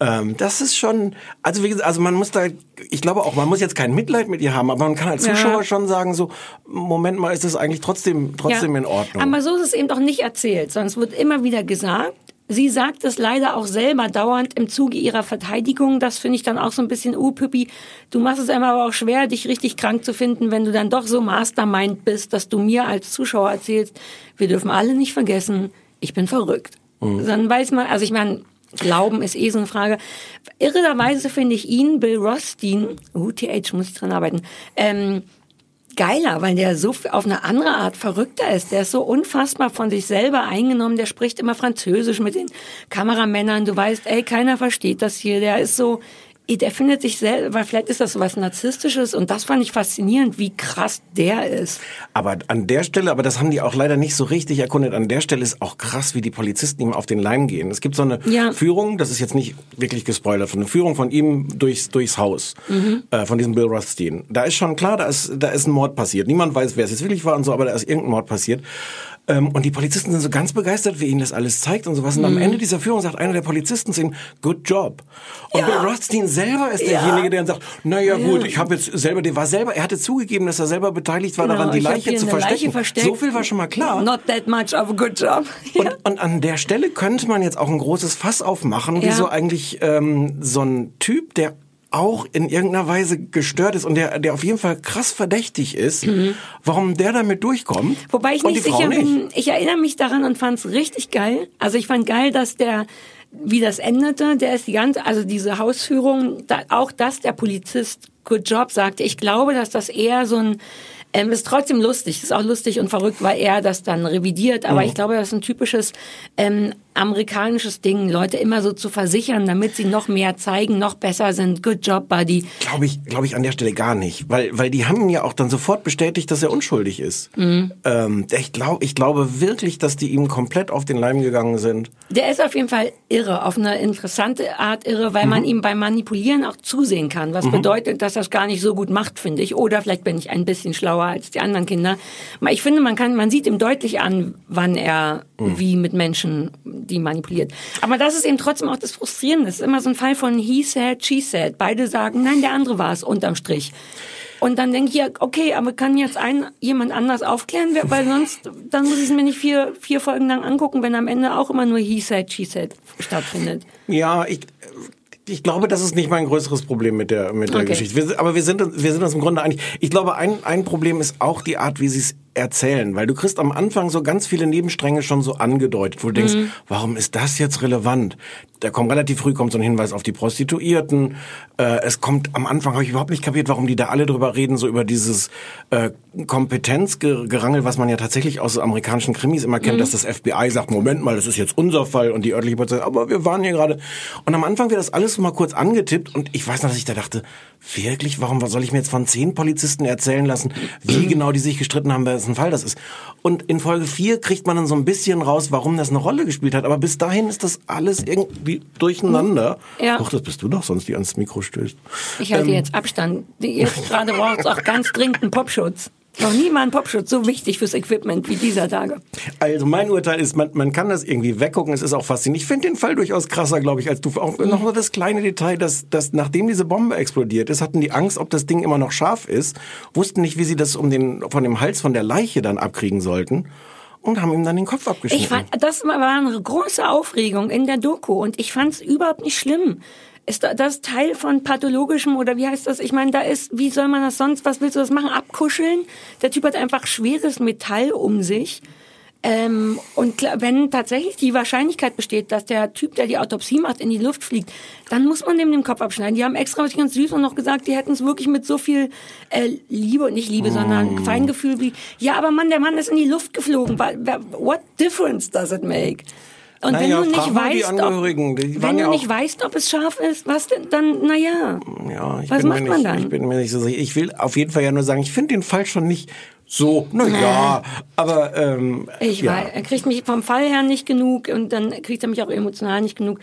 Ähm, das ist schon, also wie gesagt, also man muss da, ich glaube auch, man muss jetzt kein Mitleid mit ihr haben, aber man kann als Ja. Zuschauer schon sagen, so, Moment mal, ist das eigentlich trotzdem, trotzdem Ja. in Ordnung. Aber so ist es eben doch nicht erzählt, sondern es wird immer wieder gesagt. Sie sagt es leider auch selber dauernd im Zuge ihrer Verteidigung. Das finde ich dann auch so ein bisschen, uh, Püppi, du machst es einmal aber auch schwer, dich richtig krank zu finden, wenn du dann doch so mastermind bist, dass du mir als Zuschauer erzählst, wir dürfen alle nicht vergessen, ich bin verrückt. Mhm. Dann weiß man, also ich meine, Glauben ist eh so eine Frage. Irrerweise finde ich ihn, Bill Rothstein, UTH, muss ich dran arbeiten, ähm, geiler, weil der so auf eine andere Art verrückter ist. Der ist so unfassbar von sich selber eingenommen. Der spricht immer Französisch mit den Kameramännern. Du weißt, ey, keiner versteht das hier. Der ist so, der findet sich selber, weil vielleicht ist das so was Narzisstisches und das fand ich faszinierend, wie krass der ist. Aber an der Stelle, aber das haben die auch leider nicht so richtig erkundet, an der Stelle ist auch krass, wie die Polizisten ihm auf den Leim gehen. Es gibt so eine Ja. Führung, das ist jetzt nicht wirklich gespoilert, von eine Führung von ihm durchs, durchs Haus, Mhm. äh, von diesem Bill Rothstein. Da ist schon klar, da ist, da ist ein Mord passiert. Niemand weiß, wer es jetzt wirklich war und so, aber da ist irgendein Mord passiert. Ähm, und die Polizisten sind so ganz begeistert, wie ihnen das alles zeigt und sowas. Und am Mhm. Ende dieser Führung sagt einer der Polizisten zu ihm, good job. Und Bill Rothstein selber ist derjenige, der dann sagt, naja Ja. gut, ich habe jetzt selber, der war selber, er hatte zugegeben, dass er selber beteiligt war Genau, daran, die Leiche zu verstecken. Leiche versteckt. So viel war schon mal klar. Not that much of a good job. Und, und an der Stelle könnte man jetzt auch ein großes Fass aufmachen, Ja. wieso eigentlich ähm, so ein Typ, der auch in irgendeiner Weise gestört ist und der, der auf jeden Fall krass verdächtig ist, Mhm. warum der damit durchkommt. Wobei ich nicht sicher bin, ich erinnere mich daran und fand es richtig geil. Also ich fand geil, dass der, wie das endete, der ist die ganze, also diese Hausführung, da, auch dass der Polizist Good Job sagte. Ich glaube, dass das eher so ein, ähm, ist trotzdem lustig, ist auch lustig und verrückt, weil er das dann revidiert. Aber Mhm. ich glaube, das ist ein typisches ähm, amerikanisches Ding, Leute immer so zu versichern, damit sie noch mehr zeigen, noch besser sind. Good Job, Buddy. Glaube ich, glaube ich an der Stelle gar nicht, weil, weil die haben ja auch dann sofort bestätigt, dass er unschuldig ist. Mhm. Ähm, ich glaube, ich glaube wirklich, dass die ihm komplett auf den Leim gegangen sind. Der ist auf jeden Fall irre, auf eine interessante Art irre, weil man ihm beim Manipulieren auch zusehen kann. Was Mhm. bedeutet, dass er es gar nicht so gut macht, finde ich. Oder vielleicht bin ich ein bisschen schlauer als die anderen Kinder. Ich finde, man kann, man sieht ihm deutlich an, wann er Mhm. wie mit Menschen die manipuliert. Aber das ist eben trotzdem auch das Frustrierende. Das ist immer so ein Fall von he said, she said. Beide sagen, nein, der andere war es unterm Strich. Und dann denke ich ja, okay, aber kann jetzt ein jemand anders aufklären, weil sonst dann muss ich es mir nicht vier, vier Folgen lang angucken, wenn am Ende auch immer nur he said, she said stattfindet. Ja, ich, ich glaube, das ist nicht mein größeres Problem mit der, mit der Okay. Geschichte. Wir, aber wir sind, uns- wir sind uns im Grunde einig. Ich glaube, ein, ein Problem ist auch die Art, wie sie es erzählen, weil du kriegst am Anfang so ganz viele Nebenstränge schon so angedeutet, wo du denkst, Mhm. warum ist das jetzt relevant? Da kommt relativ früh kommt so ein Hinweis auf die Prostituierten. Äh, es kommt am Anfang habe ich überhaupt nicht kapiert, warum die da alle drüber reden, so über dieses äh, Kompetenzgerangel, was man ja tatsächlich aus amerikanischen Krimis immer kennt, Mhm. dass das FBI sagt, Moment mal, das ist jetzt unser Fall und die örtliche Polizei, aber wir waren hier gerade. Und am Anfang wird das alles so mal kurz angetippt und ich weiß noch, dass ich da dachte, wirklich, warum soll ich mir jetzt von zehn Polizisten erzählen lassen, wie genau die sich gestritten haben, wessen Fall das ist. Und in Folge 4 kriegt man dann so ein bisschen raus, warum das eine Rolle gespielt hat. Aber bis dahin ist das alles irgendwie durcheinander. Ja. Ach, das bist du doch sonst, die ans Mikro stößt. Ich halte Ähm, jetzt Abstand. Die- Jetzt gerade braucht es auch ganz dringend einen Popschutz. Noch nie mal ein Popschutz so wichtig fürs Equipment wie dieser Tage. Also mein Urteil ist, man, man kann das irgendwie weggucken, es ist auch faszinierend. Ich finde den Fall durchaus krasser, glaube ich, als du. Auch noch mal das kleine Detail, dass, dass nachdem diese Bombe explodiert ist, hatten die Angst, ob das Ding immer noch scharf ist, wussten nicht, wie sie das um den, von dem Hals von der Leiche dann abkriegen sollten und haben ihm dann den Kopf abgeschnitten. Ich fand, das war eine große Aufregung in der Doku und ich fand es überhaupt nicht schlimm. Ist da- das Teil von pathologischem oder wie heißt das? Ich meine, da ist, wie soll man das sonst, was willst du das machen? Abkuscheln? Der Typ hat einfach schweres Metall um sich. Ähm, und klar, wenn tatsächlich die Wahrscheinlichkeit besteht, dass der Typ, der die Autopsie macht, in die Luft fliegt, dann muss man dem den Kopf abschneiden. Die haben extra was ganz süß und noch gesagt, die hätten es wirklich mit so viel äh, Liebe, nicht Liebe, sondern Feingefühl wie, ja, aber Mann, der Mann ist in die Luft geflogen. What difference does it make? Und Naja, wenn du nicht die weißt, die ob, waren wenn ja du auch- nicht weißt, ob es scharf ist, was denn dann, naja. Ja, ich Was bin macht mir man nicht, dann? Ich bin mir nicht so sicher. Ich will auf jeden Fall ja nur sagen, ich finde den Fall schon nicht so, na ja, aber ähm, Ich ja. weiß, er kriegt mich vom Fall her nicht genug und dann kriegt er mich auch emotional nicht genug.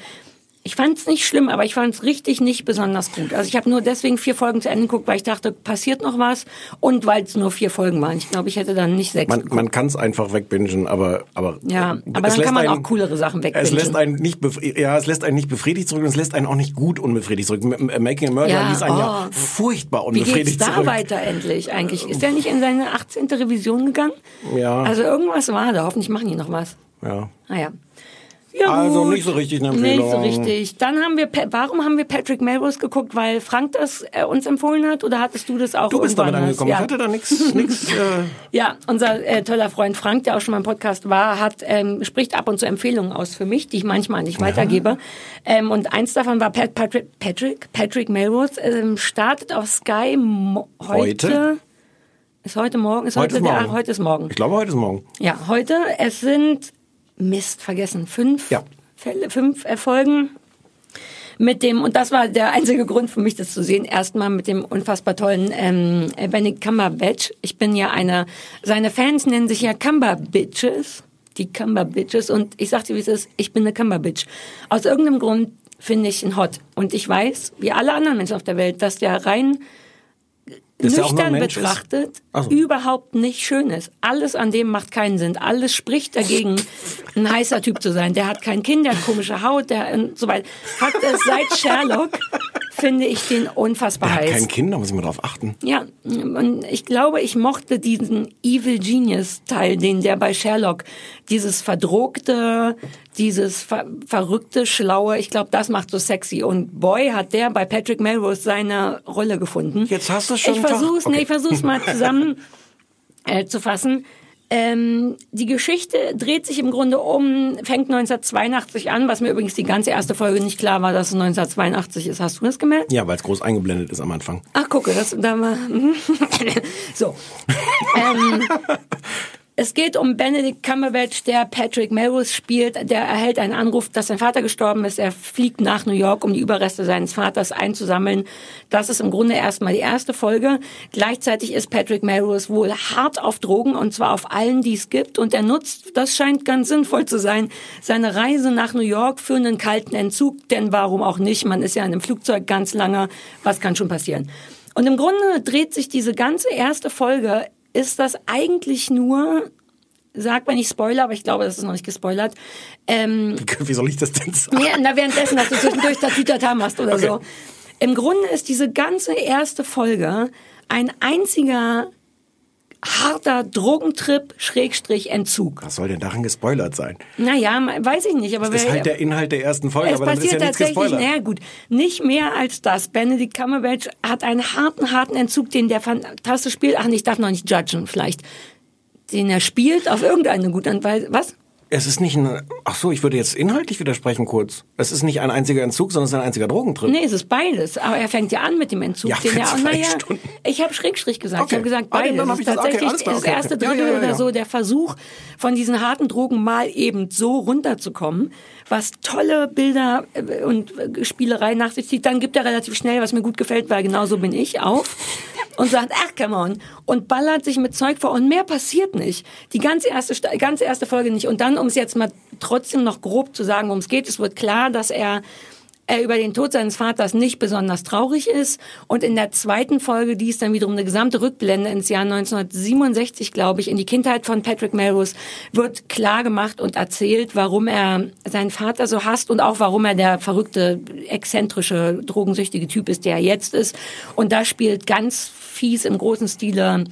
Ich fand es nicht schlimm, aber ich fand es richtig nicht besonders gut. Also ich habe nur deswegen vier Folgen zu Ende geguckt, weil ich dachte, passiert noch was und weil es nur vier Folgen waren. Ich glaube, ich hätte dann nicht sechs. Man, man kann es einfach wegbingen, aber aber Ja, äh, aber dann kann man einen- auch coolere Sachen wegbingen. Es lässt einen nicht ja, es lässt einen nicht befriedigt zurück und es lässt einen auch nicht gut unbefriedigt zurück. Making a Murder Ja, ließ einen ja oh. furchtbar Wie geht's unbefriedigt da zurück. weiter endlich eigentlich? Ist er nicht in seine 18. Revision gegangen? Ja. Also irgendwas war da. Hoffentlich machen die noch was. ja. Naja. Ja, Also gut. nicht so richtig eine Empfehlung. Nicht so richtig. Dann haben wir, warum haben wir Patrick Melrose geguckt? Weil Frank das äh, uns empfohlen hat? Oder hattest du das auch Du bist damit angekommen. Ja. Ich hatte da nichts nix, äh, Ja, unser äh, toller Freund Frank, der auch schon mal im Podcast war, hat ähm, spricht ab und zu Empfehlungen aus für mich, die ich manchmal nicht weitergebe. Ähm, und eins davon war Pat, Patrick, Patrick, Patrick Melrose, ähm, startet auf Sky heute. Heute? Ist heute morgen? Ist Heute heute, ist der, morgen. heute ist morgen. Ich glaube, heute ist morgen. Ja, heute. Es sind Mist vergessen fünf Ja. Fälle, fünf Erfolgen mit dem und das war der einzige Grund für mich, das zu sehen. Erstmal mit dem unfassbar tollen ähm, Benedict Cumberbatch. Ich bin ja einer. Seine Fans nennen sich ja Cumberbitches, die Cumberbitches und ich sag dir, wie es ist. Ich bin eine Cumberbitch. Aus irgendeinem Grund finde ich ihn hot und ich weiß, wie alle anderen Menschen auf der Welt, dass der rein Nüchtern betrachtet Ach so. überhaupt nicht schön ist. Alles an dem macht keinen Sinn. Alles spricht dagegen, ein heißer Typ zu sein. Der hat kein Kind, der hat komische Haut, der und so weiter. Fakt ist, seit Sherlock finde ich den unfassbar Er hat heiß. kein Kind, da muss ich mal drauf achten. Ja, und ich glaube, ich mochte diesen Evil Genius Teil, den der bei Sherlock, dieses verdruckte, dieses ver verrückte, schlaue, ich glaube, das macht so sexy. Und boy, hat der bei Patrick Melrose seine Rolle gefunden. Jetzt hast du schon Ich versuch's, nee, okay. ich versuch's mal zusammen äh, zu fassen. Ähm, die Geschichte dreht sich im Grunde um, fängt 1982 an, was mir übrigens die ganze erste Folge nicht klar war, dass es 1982 ist. Hast du das gemerkt? Ja, weil es groß eingeblendet ist am Anfang. Ach, gucke, das da war. mhm. so. ähm, es geht um Benedict Cumberbatch, der Patrick Melrose spielt. Der erhält einen Anruf, dass sein Vater gestorben ist. Er fliegt nach New York, um die Überreste seines Vaters einzusammeln. Das ist im Grunde erstmal die erste Folge. Gleichzeitig ist Patrick Melrose wohl hart auf Drogen und zwar auf allen, die es gibt. Und er nutzt, das scheint ganz sinnvoll zu sein, seine Reise nach New York für einen kalten Entzug. Denn warum auch nicht? Man ist ja in einem Flugzeug ganz lange. Was kann schon passieren? Und im Grunde dreht sich diese ganze erste Folge ist das eigentlich nur, sag mal nicht Spoiler, aber ich glaube, das ist noch nicht gespoilert. Ähm, Wie soll ich das denn sagen? ja, na, währenddessen, dass du zwischendurch das Tütata machst oder Okay. so. Im Grunde ist diese ganze erste Folge ein einziger harter Drogentrip, Schrägstrich Entzug. Was soll denn daran gespoilert sein? Naja, weiß ich nicht, aber Das ist wer- halt der Inhalt der ersten Folge, es aber dann ist passiert ja tatsächlich, gespoilert. naja gut, nicht mehr als das. Benedict Cumberbatch hat einen harten, harten Entzug, den der fantastisch spielt. Ach, ich darf noch nicht judgen, vielleicht. Den er spielt auf irgendeine gute Weise. Was? Es ist nicht ein, ach so, ich würde jetzt inhaltlich widersprechen kurz. Es ist nicht ein einziger Entzug, sondern es ist ein einziger Drogentrip. Nee, es ist beides. Aber er fängt ja an mit dem Entzug. Ja, den er, zwei naja, Stunden. ich habe Schrägstrich gesagt. Okay. Ich habe gesagt, Ah, beides. hab es ich das- okay, tatsächlich klar, das okay, erste okay. Ja, Drittel ja, ja, oder so, der Versuch, von diesen harten Drogen mal eben so runterzukommen, was tolle Bilder äh, und äh, Spielerei nach sich zieht. Dann gibt er relativ schnell, was mir gut gefällt, weil genau so bin ich, auf und sagt, ach, come on. Und ballert sich mit Zeug vor und mehr passiert nicht. Die ganze erste, ganze erste Folge nicht. Und dann, um es jetzt mal trotzdem noch grob zu sagen, worum es geht, es wird klar, dass er er über den Tod seines Vaters nicht besonders traurig ist. Und in der zweiten Folge, die ist dann wiederum eine gesamte Rückblende ins Jahr 1967, glaube ich, in die Kindheit von Patrick Melrose, wird klar gemacht und erzählt, warum er seinen Vater so hasst und auch warum er der verrückte, exzentrische, drogensüchtige Typ ist, der er jetzt ist. Und da spielt ganz fies im großen Stile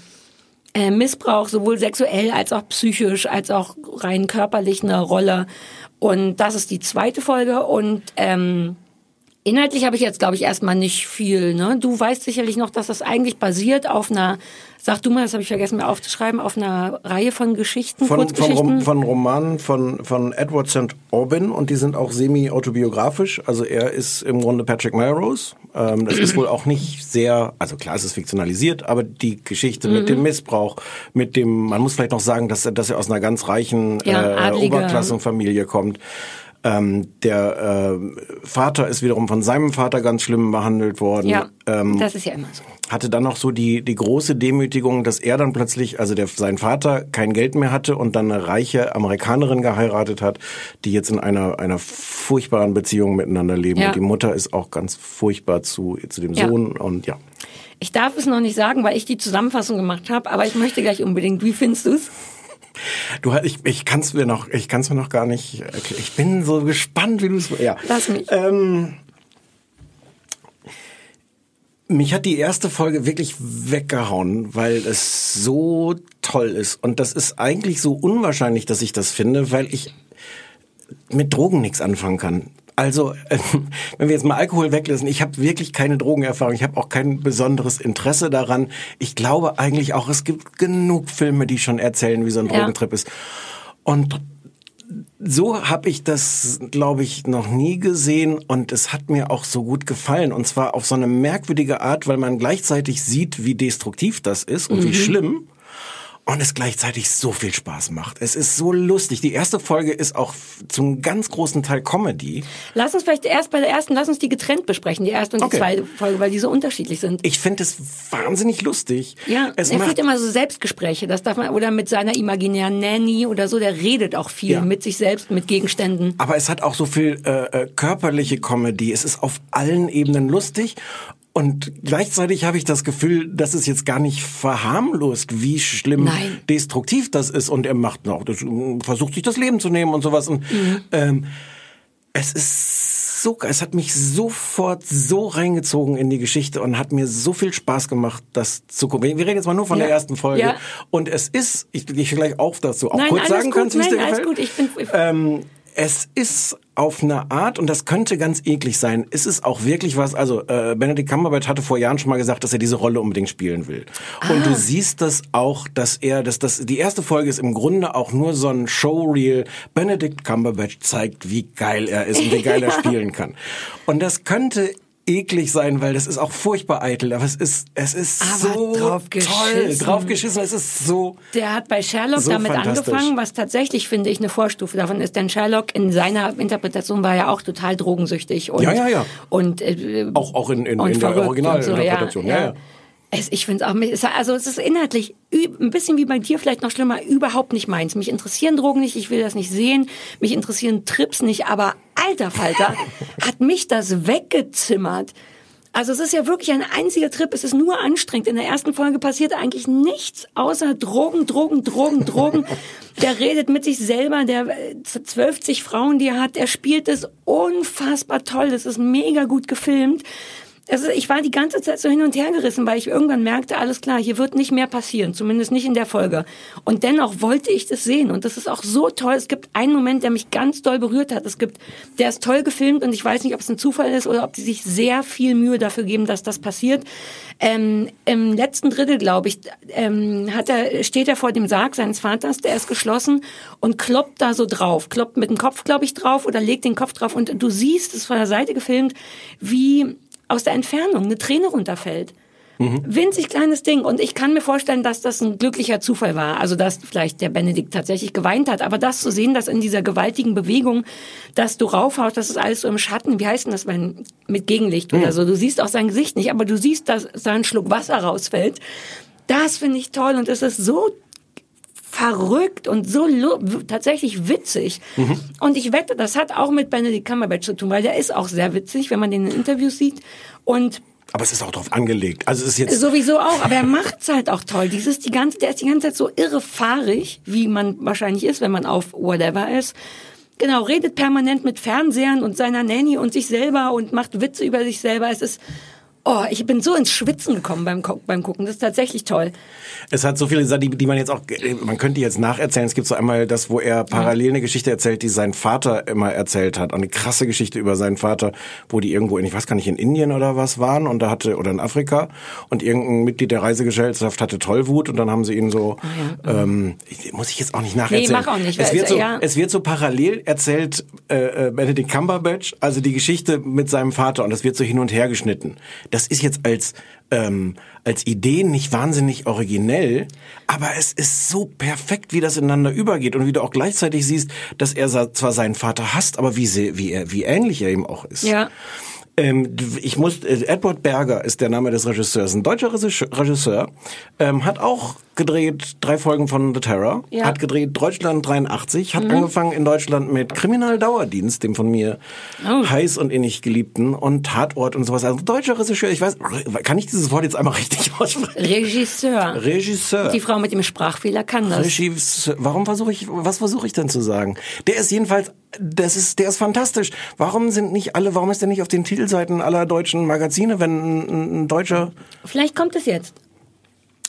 äh, Missbrauch, sowohl sexuell als auch psychisch, als auch rein körperlich eine Rolle. Und das ist die zweite Folge. Und ähm, inhaltlich habe ich jetzt, glaube ich, erstmal nicht viel. Ne? Du weißt sicherlich noch, dass das eigentlich basiert auf einer, sag du mal, das habe ich vergessen mir aufzuschreiben, auf einer Reihe von Geschichten, Von, von. Rom, von Romanen von, von Edward St. Aubin und die sind auch semi-autobiografisch. Also er ist im Grunde Patrick Melrose. Ähm, das ist wohl auch nicht sehr, also klar, es ist fiktionalisiert, aber die Geschichte mit Mhm. dem Missbrauch, mit dem, man muss vielleicht noch sagen, dass er, dass er aus einer ganz reichen Ja, äh, Oberklassenfamilie kommt. Ähm, der äh, Vater ist wiederum von seinem Vater ganz schlimm behandelt worden. ja, Ähm, das ist ja immer so. hatte dann noch so die, die große Demütigung, dass er dann plötzlich, also der, sein Vater kein Geld mehr hatte und dann eine reiche Amerikanerin geheiratet hat, die jetzt in einer, einer furchtbaren Beziehung miteinander leben. Ja. Und die Mutter ist auch ganz furchtbar zu, zu dem Ja. Sohn und ja. Ich darf es noch nicht sagen, weil ich die Zusammenfassung gemacht habe, aber ich möchte gleich unbedingt. Wie findest du's? Du, ich, ich kann es mir noch, ich kann es mir noch gar nicht erklären. Ich bin so gespannt, wie du es, ja. Lass mich. Ähm, mich hat die erste Folge wirklich weggehauen, weil es so toll ist. Und das ist eigentlich so unwahrscheinlich, dass ich das finde, weil ich mit Drogen nichts anfangen kann. Also, äh, wenn wir jetzt mal Alkohol weglassen, ich habe wirklich keine Drogenerfahrung, ich habe auch kein besonderes Interesse daran. Ich glaube eigentlich auch, es gibt genug Filme, die schon erzählen, wie so ein Ja. Drogentrip ist. Und so habe ich das, glaube ich, noch nie gesehen und es hat mir auch so gut gefallen. Und zwar auf so eine merkwürdige Art, weil man gleichzeitig sieht, wie destruktiv das ist und wie Mhm. schlimm. Und es gleichzeitig so viel Spaß macht. Es ist so lustig. Die erste Folge ist auch zum ganz großen Teil Comedy. Lass uns vielleicht erst bei der ersten, lass uns die getrennt besprechen, die erste und die Okay. zweite Folge, weil die so unterschiedlich sind. Ich finde es wahnsinnig lustig. Ja, es er führt immer so Selbstgespräche, das darf man, oder mit seiner imaginären Nanny oder so, der redet auch viel Ja. mit sich selbst, mit Gegenständen. Aber es hat auch so viel äh, äh, körperliche Comedy. Es ist auf allen Ebenen lustig. Und gleichzeitig habe ich das Gefühl, dass es jetzt gar nicht verharmlost, wie schlimm Nein. destruktiv das ist. Und er macht noch, das, äh, versucht sich das Leben zu nehmen und sowas. Und Mhm. ähm, es ist so, es hat mich sofort so reingezogen in die Geschichte und hat mir so viel Spaß gemacht, das zu gucken. Wir reden jetzt mal nur von Ja. der ersten Folge. Ja. Und es ist, ich, ich gleich auch dazu auch Nein, kurz alles sagen gut, kannst, wie es nein, dir alles gefällt. gut. Ich bin, Ähm, es ist auf eine Art, und das könnte ganz eklig sein, ist es auch wirklich was, also äh, Benedict Cumberbatch hatte vor Jahren schon mal gesagt, dass er diese Rolle unbedingt spielen will. Und Ah. du siehst das auch, dass er, dass das, die erste Folge ist im Grunde auch nur so ein Showreel. Benedict Cumberbatch zeigt, wie geil er ist und wie geil er spielen kann. Und das könnte eklig sein, weil das ist auch furchtbar eitel, aber es ist, es ist Aber so drauf toll, geschissen. drauf geschissen, es ist so, Der hat bei Sherlock So damit angefangen, was tatsächlich, finde ich, eine Vorstufe davon ist. Denn Sherlock in seiner Interpretation war ja auch total drogensüchtig. Und, Ja, ja, ja. Und, äh, auch, auch in, in, in der Originalinterpretation, so, ja, ja. Es, ich finde es auch, also es ist inhaltlich ein bisschen wie bei dir vielleicht noch schlimmer, überhaupt nicht meins. Mich interessieren Drogen nicht, ich will das nicht sehen, mich interessieren Trips nicht, aber alter Falter, hat mich das weggezimmert. Also es ist ja wirklich ein einziger Trip, es ist nur anstrengend. In der ersten Folge passiert eigentlich nichts außer Drogen, Drogen, Drogen, Drogen. Der redet mit sich selber, der äh, 12 Frauen, die er hat, er spielt es unfassbar toll, das ist mega gut gefilmt. Also ich war die ganze Zeit so hin und her gerissen, weil ich irgendwann merkte, alles klar, hier wird nicht mehr passieren, zumindest nicht in der Folge. Und dennoch wollte ich das sehen und das ist auch so toll. Es gibt einen Moment, der mich ganz doll berührt hat. Es gibt, der ist toll gefilmt und ich weiß nicht, ob es ein Zufall ist oder ob die sich sehr viel Mühe dafür geben, dass das passiert. Ähm, Im letzten Drittel, glaube ich, ähm, hat er, steht er vor dem Sarg seines Vaters, der ist geschlossen und kloppt da so drauf, kloppt mit dem Kopf, glaube ich, drauf oder legt den Kopf drauf und du siehst, es ist von der Seite gefilmt, wie aus der Entfernung eine Träne runterfällt. Winzig kleines Ding. Und ich kann mir vorstellen, dass das ein glücklicher Zufall war. Also, dass vielleicht der Benedikt tatsächlich geweint hat. Aber das zu sehen, dass in dieser gewaltigen Bewegung, dass du raufhaust, das ist alles so im Schatten. Wie heißt denn das, wenn, mit Gegenlicht oder so? Du siehst auch sein Gesicht nicht, aber du siehst, dass da ein Schluck Wasser rausfällt. Das finde ich toll. Und es ist so verrückt und so tatsächlich witzig. Und ich wette, das hat auch mit Benedict Cumberbatch zu tun, weil der ist auch sehr witzig, wenn man den in Interviews sieht. Und aber es ist auch drauf angelegt. Also es ist jetzt, Sowieso auch, aber er macht's halt auch toll. Dieses die ganze, der ist die ganze Zeit so irre fahrig, wie man wahrscheinlich ist, wenn man auf whatever ist. Genau, redet permanent mit Fernsehern und seiner Nanny und sich selber und macht Witze über sich selber. Es ist, oh, ich bin so ins Schwitzen gekommen beim, beim Gucken. Das ist tatsächlich toll. Es hat so viele Sachen, die, die man jetzt auch, man könnte jetzt nacherzählen. Es gibt so einmal das, wo er parallel eine Geschichte erzählt, die sein Vater immer erzählt hat. Eine krasse Geschichte über seinen Vater, wo die irgendwo in, ich weiß gar nicht, in Indien oder was waren und da hatte, oder in Afrika und irgendein Mitglied der Reisegesellschaft hatte Tollwut und dann haben sie ihn so, ähm, ich, muss ich jetzt auch nicht nacherzählen. mach auch nicht, Es wird so, ja. es wird so parallel erzählt, äh, äh, Benedict Cumberbatch, also die Geschichte mit seinem Vater und das wird so hin und her geschnitten. Das ist jetzt als ähm, als Idee nicht wahnsinnig originell, aber es ist so perfekt, wie das ineinander übergeht und wie du auch gleichzeitig siehst, dass er zwar seinen Vater hasst, aber wie sie, wie er, wie ähnlich er ihm auch ist. Ja. Ähm, ich muss, äh, Edward Berger ist der Name des Regisseurs, ein deutscher Regisseur, ähm, hat auch gedreht drei Folgen von The Terror, Ja. hat gedreht Deutschland 83, hat Mhm. angefangen in Deutschland mit Kriminaldauerdienst, dem von mir Oh. heiß und innig geliebten und Tatort und sowas. Also deutscher Regisseur, ich weiß, kann ich dieses Wort jetzt einmal richtig aussprechen? Regisseur. Regisseur. Die Frau mit dem Sprachfehler kann das. Regisseur. Warum versuche ich, was versuche ich denn zu sagen? Der ist jedenfalls, das ist, der ist fantastisch. Warum sind nicht alle, warum ist der nicht auf den Titelseiten aller deutschen Magazine, wenn ein, ein Deutscher, Vielleicht kommt es jetzt.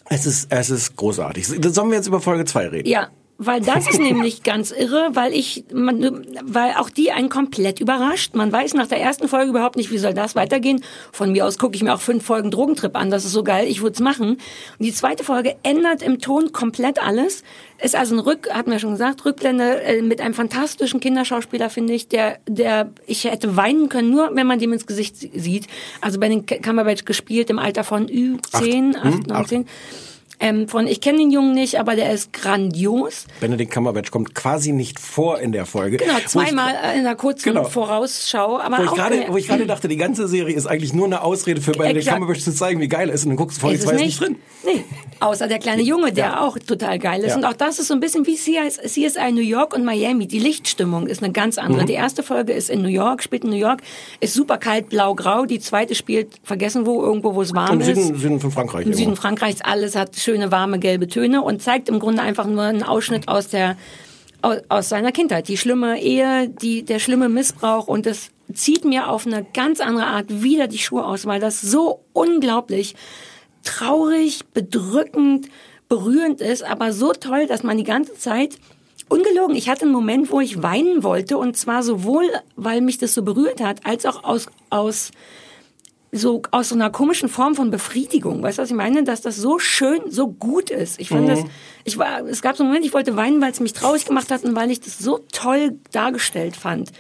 es ist, es ist großartig. Sollen wir jetzt über Folge 2 reden? Ja, weil das ist nämlich ganz irre, weil ich, man, weil auch die einen komplett überrascht. Man weiß nach der ersten Folge überhaupt nicht, wie soll das weitergehen. Von mir aus gucke ich mir auch fünf Folgen Drogentrip an. Das ist so geil, ich würde es machen. Und die zweite Folge ändert im Ton komplett alles. Ist also ein Rück, hatten wir schon gesagt, Rückblende äh, mit einem fantastischen Kinderschauspieler, finde ich, der, der, ich hätte weinen können, nur wenn man dem ins Gesicht sie- sieht. Also bei den Cumberbatch gespielt im Alter von Ü10, Acht. 8, Hm, 9, acht. 10. Ähm, von, ich kenne den Jungen nicht, aber der ist grandios. Benedict Cumberbatch kommt quasi nicht vor in der Folge. Genau, Wo ich- zweimal in einer kurzen Genau. Vorausschau. Aber Wo ich, gerade, ich dachte, die ganze Serie ist eigentlich nur eine Ausrede für Benedict Exakt. Cumberbatch zu zeigen, wie geil er ist. Und dann guckst du es 2 ist nicht drin. Nee, außer der kleine Junge, der auch total geil ist. Ja. Und auch das ist so ein bisschen wie CSI, New York und Miami. Die Lichtstimmung ist eine ganz andere. Mhm. Die erste Folge ist in New York, spielt in New York, ist super kalt, blau-grau. Die zweite spielt, vergessen wo, irgendwo, wo es warm Im ist. Süden, Süden von Frankreich. Im. Süden Frankreichs alles hat schöne warme gelbe Töne und zeigt im Grunde einfach nur einen Ausschnitt aus der aus, seiner Kindheit, die schlimme Ehe, die der schlimme Missbrauch und das zieht mir auf eine ganz andere Art wieder die Schuhe aus, weil das so unglaublich traurig, bedrückend, berührend ist, aber so toll, dass man die ganze Zeit Ungelogen, ich hatte einen Moment, wo ich weinen wollte und zwar sowohl, weil mich das so berührt hat, als auch aus, aus so aus so einer komischen Form von Befriedigung. Weißt du, was ich meine? Dass das so schön, so gut ist. Ich fand Mhm. das, ich war, es gab so einen Moment, ich wollte weinen, weil es mich traurig gemacht hat und weil ich das so toll dargestellt fand.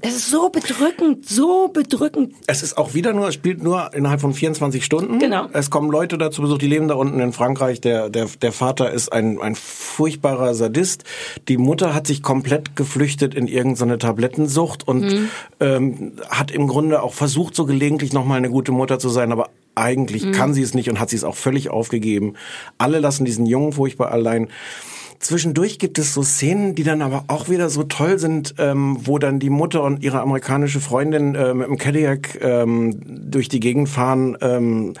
Es ist so bedrückend, so bedrückend. Es ist auch wieder nur, es spielt nur innerhalb von 24 Stunden. Genau. Es kommen Leute dazu Besuch, die leben da unten in Frankreich. Der, der, der Vater ist ein, ein furchtbarer Sadist. Die Mutter hat sich komplett geflüchtet in irgendeine Tablettensucht und Mhm. ähm, hat im Grunde auch versucht, so gelegentlich nochmal eine gute Mutter zu sein, aber eigentlich Mhm. kann sie es nicht und hat sie es auch völlig aufgegeben. Alle lassen diesen Jungen furchtbar allein. Zwischendurch gibt es so Szenen, die dann aber auch wieder so toll sind, ähm, wo dann die Mutter und ihre amerikanische Freundin äh, mit dem Cadillac ähm, durch die Gegend fahren ähm,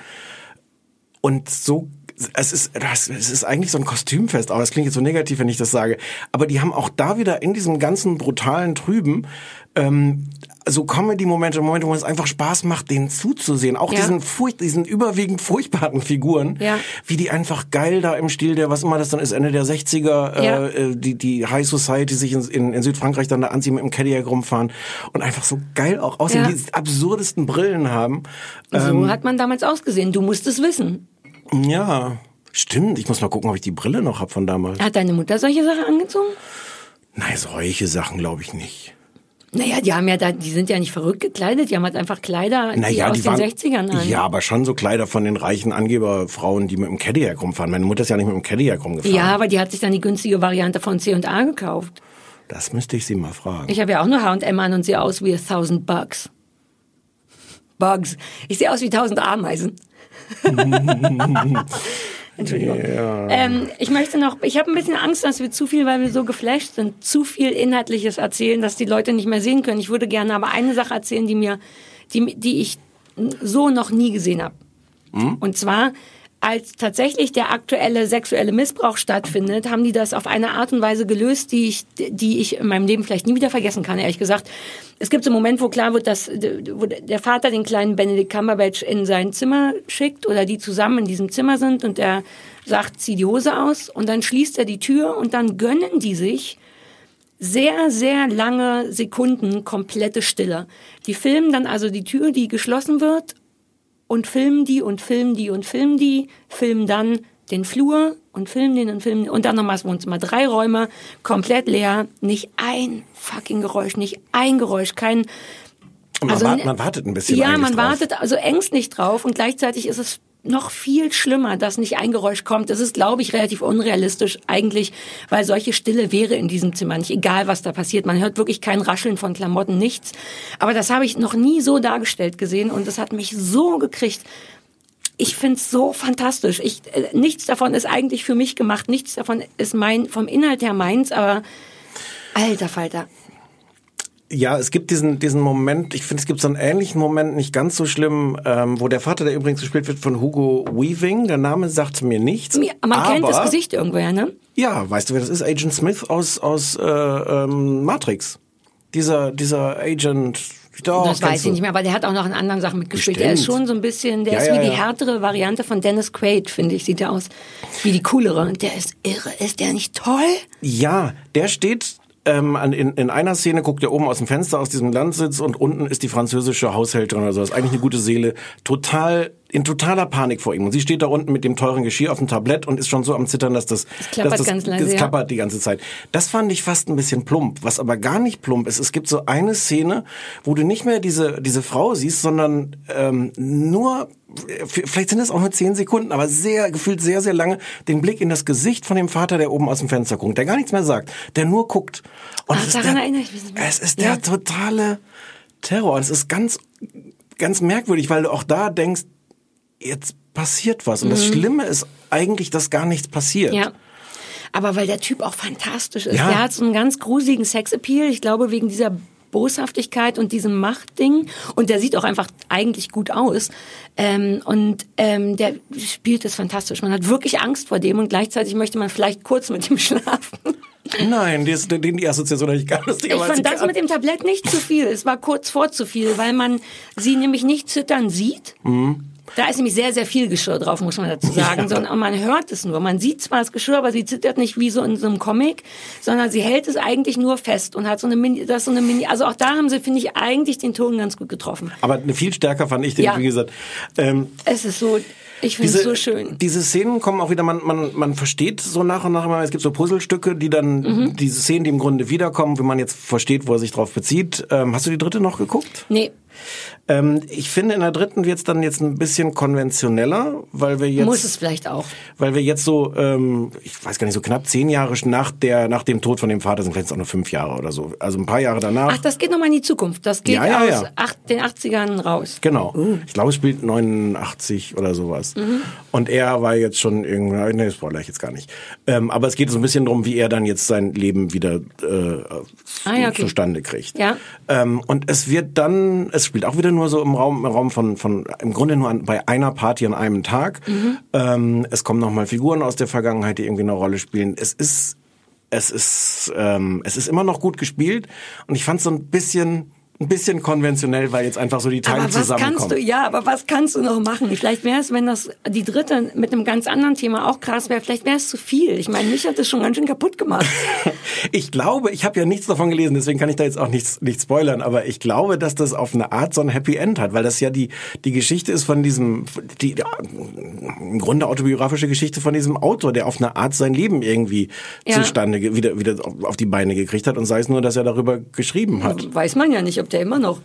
und so es ist, es ist eigentlich so ein Kostümfest, aber das klingt jetzt so negativ, wenn ich das sage. Aber die haben auch da wieder in diesem ganzen brutalen Trüben ähm, so Comedy-Momente, Momente, wo es einfach Spaß macht, denen zuzusehen. Auch Ja. diesen, furcht, diesen überwiegend furchtbaren Figuren, Ja. wie die einfach geil da im Stil der, was immer das dann ist, Ende der 60er, Ja. äh, äh, die, die High Society sich in, in, in Südfrankreich dann da anziehen, mit dem Cadillac rumfahren und einfach so geil auch aussehen, die absurdesten Brillen haben. So Ähm, hat man damals ausgesehen. Du musst es wissen. ja, stimmt. Ich muss mal gucken, ob ich die Brille noch hab von damals. Hat deine Mutter solche Sachen angezogen? Nein, solche Sachen glaube ich nicht. Naja, die haben ja da, die sind ja nicht verrückt gekleidet, die haben halt einfach Kleider, die Naja, aus die den waren, 60ern an. Ja, aber schon so Kleider von den reichen Angeberfrauen, die mit dem Cadillac rumfahren. Meine Mutter ist ja nicht mit dem Cadillac rumgefahren. Ja, aber die hat sich dann die günstige Variante von C&A gekauft. Das müsste ich sie mal fragen. Ich habe ja auch nur H&M an und sehe aus wie a thousand bugs. Bugs. Ich sehe aus wie tausend Ameisen. Entschuldigung. Ähm, ich möchte noch, ich habe ein bisschen Angst, dass wir zu viel, weil wir so geflasht sind, zu viel Inhaltliches erzählen, dass die Leute nicht mehr sehen können. Ich würde gerne aber eine Sache erzählen, die mir, die, die ich so noch nie gesehen habe. Und zwar, als tatsächlich der aktuelle sexuelle Missbrauch stattfindet, haben die das auf eine Art und Weise gelöst, die ich, die ich in meinem Leben vielleicht nie wieder vergessen kann, ehrlich gesagt. Es gibt so einen Moment, wo klar wird, dass wo der Vater den kleinen Benedict Cumberbatch in sein Zimmer schickt oder die zusammen in diesem Zimmer sind und er sagt, zieh die Hose aus und dann schließt er die Tür und dann gönnen die sich sehr, sehr lange Sekunden komplette Stille. Die filmen dann also die Tür, die geschlossen wird und filmen die und filmen die und filmen die, filmen dann den Flur und filmen den und filmen und dann nochmal das Wohnzimmer. Drei Räume, komplett leer, nicht ein fucking Geräusch, nicht ein Geräusch, kein... man, also wart, ne- man wartet ein bisschen Ja, man drauf. wartet also ängstlich drauf und gleichzeitig ist es noch viel schlimmer, dass nicht ein Geräusch kommt. Das ist, glaube ich, relativ unrealistisch eigentlich, weil solche Stille wäre in diesem Zimmer nicht, egal was da passiert. Man hört wirklich kein Rascheln von Klamotten, nichts. Aber das habe ich noch nie so dargestellt gesehen und das hat mich so gekriegt. Ich find's so fantastisch. Ich, äh, nichts davon ist eigentlich für mich gemacht, nichts davon ist mein vom Inhalt her meins, aber alter Falter. Ja, es gibt diesen, diesen Moment, ich finde, es gibt so einen ähnlichen Moment, nicht ganz so schlimm, ähm, wo der Vater, der übrigens gespielt wird von Hugo Weaving, der Name sagt mir nichts. Mir- Man aber, kennt das Gesicht irgendwoher, ne? Ja, weißt du, wer das ist? Agent Smith aus, aus äh, ähm, Matrix. Dieser, dieser Agent. Doch, das weiß ich nicht mehr, aber der hat auch noch in anderen Sachen mitgespielt. Der ist Bestimmt. schon so ein bisschen, der Ja, ist ja, wie die ja. härtere Variante von Dennis Quaid, finde ich, sieht er aus. Wie die coolere. Der ist irre. Ist der nicht toll? Ja, der steht ähm, in, in einer Szene, guckt er oben aus dem Fenster aus diesem Landsitz und unten ist die französische Haushälterin oder so. Das ist eigentlich eine gute Seele. Total, in totaler Panik vor ihm. Und sie steht da unten mit dem teuren Geschirr auf dem Tablett und ist schon so am Zittern, dass das, klappert dass das, ganz leise, das ja. klappert die ganze Zeit. Das fand ich fast ein bisschen plump. Was aber gar nicht plump ist, es gibt so eine Szene, wo du nicht mehr diese, diese Frau siehst, sondern ähm, nur vielleicht sind es auch nur zehn Sekunden, aber sehr, gefühlt sehr, sehr lange, den Blick in das Gesicht von dem Vater, der oben aus dem Fenster guckt, der gar nichts mehr sagt, der nur guckt. Und Ach, es ist daran der, erinnere ich mich. es ist Ja. der totale Terror. Und es ist ganz, ganz merkwürdig, weil du auch da denkst, jetzt passiert was. Und das Mhm. Schlimme ist eigentlich, dass gar nichts passiert. Ja. Aber weil der Typ auch fantastisch ist. Ja. Der hat so einen ganz gruseligen Sexappeal. Ich glaube, wegen dieser Boshaftigkeit und diesem Machtding. Und der sieht auch einfach eigentlich gut aus. Ähm, und ähm, der spielt es fantastisch. Man hat wirklich Angst vor dem und gleichzeitig möchte man vielleicht kurz mit ihm schlafen. Nein, die, ist, die, die Assoziation habe ich gar nicht. Ich fand das mit dem Tablett nicht zu viel. Es war kurz vor zu viel, weil man sie nämlich nicht zittern sieht. Mhm. Da ist nämlich sehr, sehr viel Geschirr drauf, muss man dazu sagen. Sondern man hört es nur. Man sieht zwar das Geschirr, aber sie zittert nicht wie so in so einem Comic, sondern sie hält es eigentlich nur fest und hat so eine Mini, das so eine Mini, also auch da haben sie, finde ich, eigentlich den Ton ganz gut getroffen. Aber viel stärker fand ich den, Ja. wie gesagt. Ähm, Es ist so, ich finde es so schön. Diese Szenen kommen auch wieder, man, man, man versteht so nach und nach immer, es gibt so Puzzlestücke, die dann, Mhm. diese Szenen, die im Grunde wiederkommen, wenn man jetzt versteht, wo er sich drauf bezieht. Ähm, hast du die dritte noch geguckt? Nee, Ähm, ich finde, in der dritten wird's dann jetzt ein bisschen konventioneller, weil wir jetzt... muss es vielleicht auch. Weil wir jetzt so, ähm, ich weiß gar nicht, so knapp zehn Jahre nach der, nach dem Tod von dem Vater sind vielleicht auch nur fünf Jahre oder so. Also ein paar Jahre danach. Ach, das geht nochmal in die Zukunft. Das geht Ja, ja, aus ja. acht, den 80ern raus. Genau. Ich glaube, es spielt 89 oder sowas. Mhm. Und er war jetzt schon irgendwie, nee, spoiler ich jetzt gar nicht. Ähm, aber es geht so ein bisschen drum, wie er dann jetzt sein Leben wieder äh, Ah, ja, okay. zustande kriegt. Ja. Ähm, und es wird dann, es spielt auch wieder nur so im Raum, im Raum von, von im Grunde nur an, bei einer Party an einem Tag. Mhm. Ähm, es kommen nochmal Figuren aus der Vergangenheit, die irgendwie eine Rolle spielen. Es ist, es ist, ähm, es ist immer noch gut gespielt und ich fand es so ein bisschen, ein bisschen konventionell, weil jetzt einfach so die Teile Aber was zusammenkommen. kannst du, ja, aber was kannst du noch machen? Vielleicht wäre es, wenn das die dritte mit einem ganz anderen Thema auch krass wäre, vielleicht wäre es zu viel. Ich meine, mich hat das schon ganz schön kaputt gemacht. Ich glaube, ich habe ja nichts davon gelesen, deswegen kann ich da jetzt auch nichts, nichts spoilern, aber ich glaube, dass das auf eine Art so ein Happy End hat, weil das ja die, die Geschichte ist von diesem, die, ja, im Grunde autobiografische Geschichte von diesem Autor, der auf eine Art sein Leben irgendwie Ja. zustande, wieder, wieder auf die Beine gekriegt hat und sei es nur, dass er darüber geschrieben hat. Weiß man ja nicht, ob der immer noch.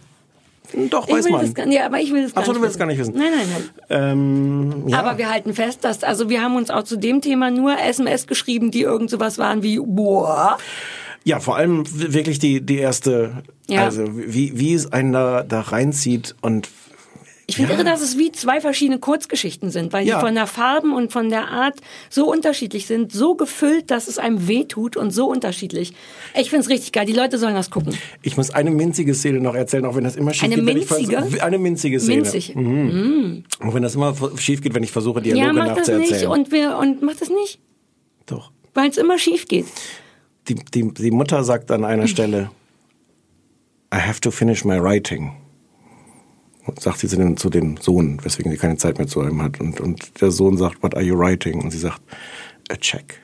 Doch, Ich weiß man. gar, ja, aber ich will das gar so, nicht du willst gar nicht wissen. Nein, nein, nein. Ähm, ja. Aber wir halten fest, dass, also wir haben uns auch zu dem Thema nur SMS geschrieben, die irgend sowas waren wie, boah. Ja, vor allem wirklich die, die erste, Ja. also wie, wie es einen da, da reinzieht und Ich finde irre, dass es wie zwei verschiedene Kurzgeschichten sind, weil Ja. die von der Farben und von der Art so unterschiedlich sind, so gefüllt, dass es einem wehtut und so unterschiedlich. Ich finde es richtig geil. Die Leute sollen das gucken. Ich muss eine minzige Szene noch erzählen, auch wenn das immer schief Eine geht. minzige? Eine minzige Szene. Minzig. Mhm. Auch wenn das immer schief geht, wenn ich versuche, Dialoge ja, mach das nicht nachzuerzählen. und wir und mach das nicht, Doch. weil es immer schief geht. Die, die, die Mutter sagt an einer Stelle, I have to finish my writing. Sagt sie zu dem, zu dem Sohn, weswegen sie keine Zeit mehr zu ihm hat. Und, und der Sohn sagt, what are you writing? Und sie sagt, a check.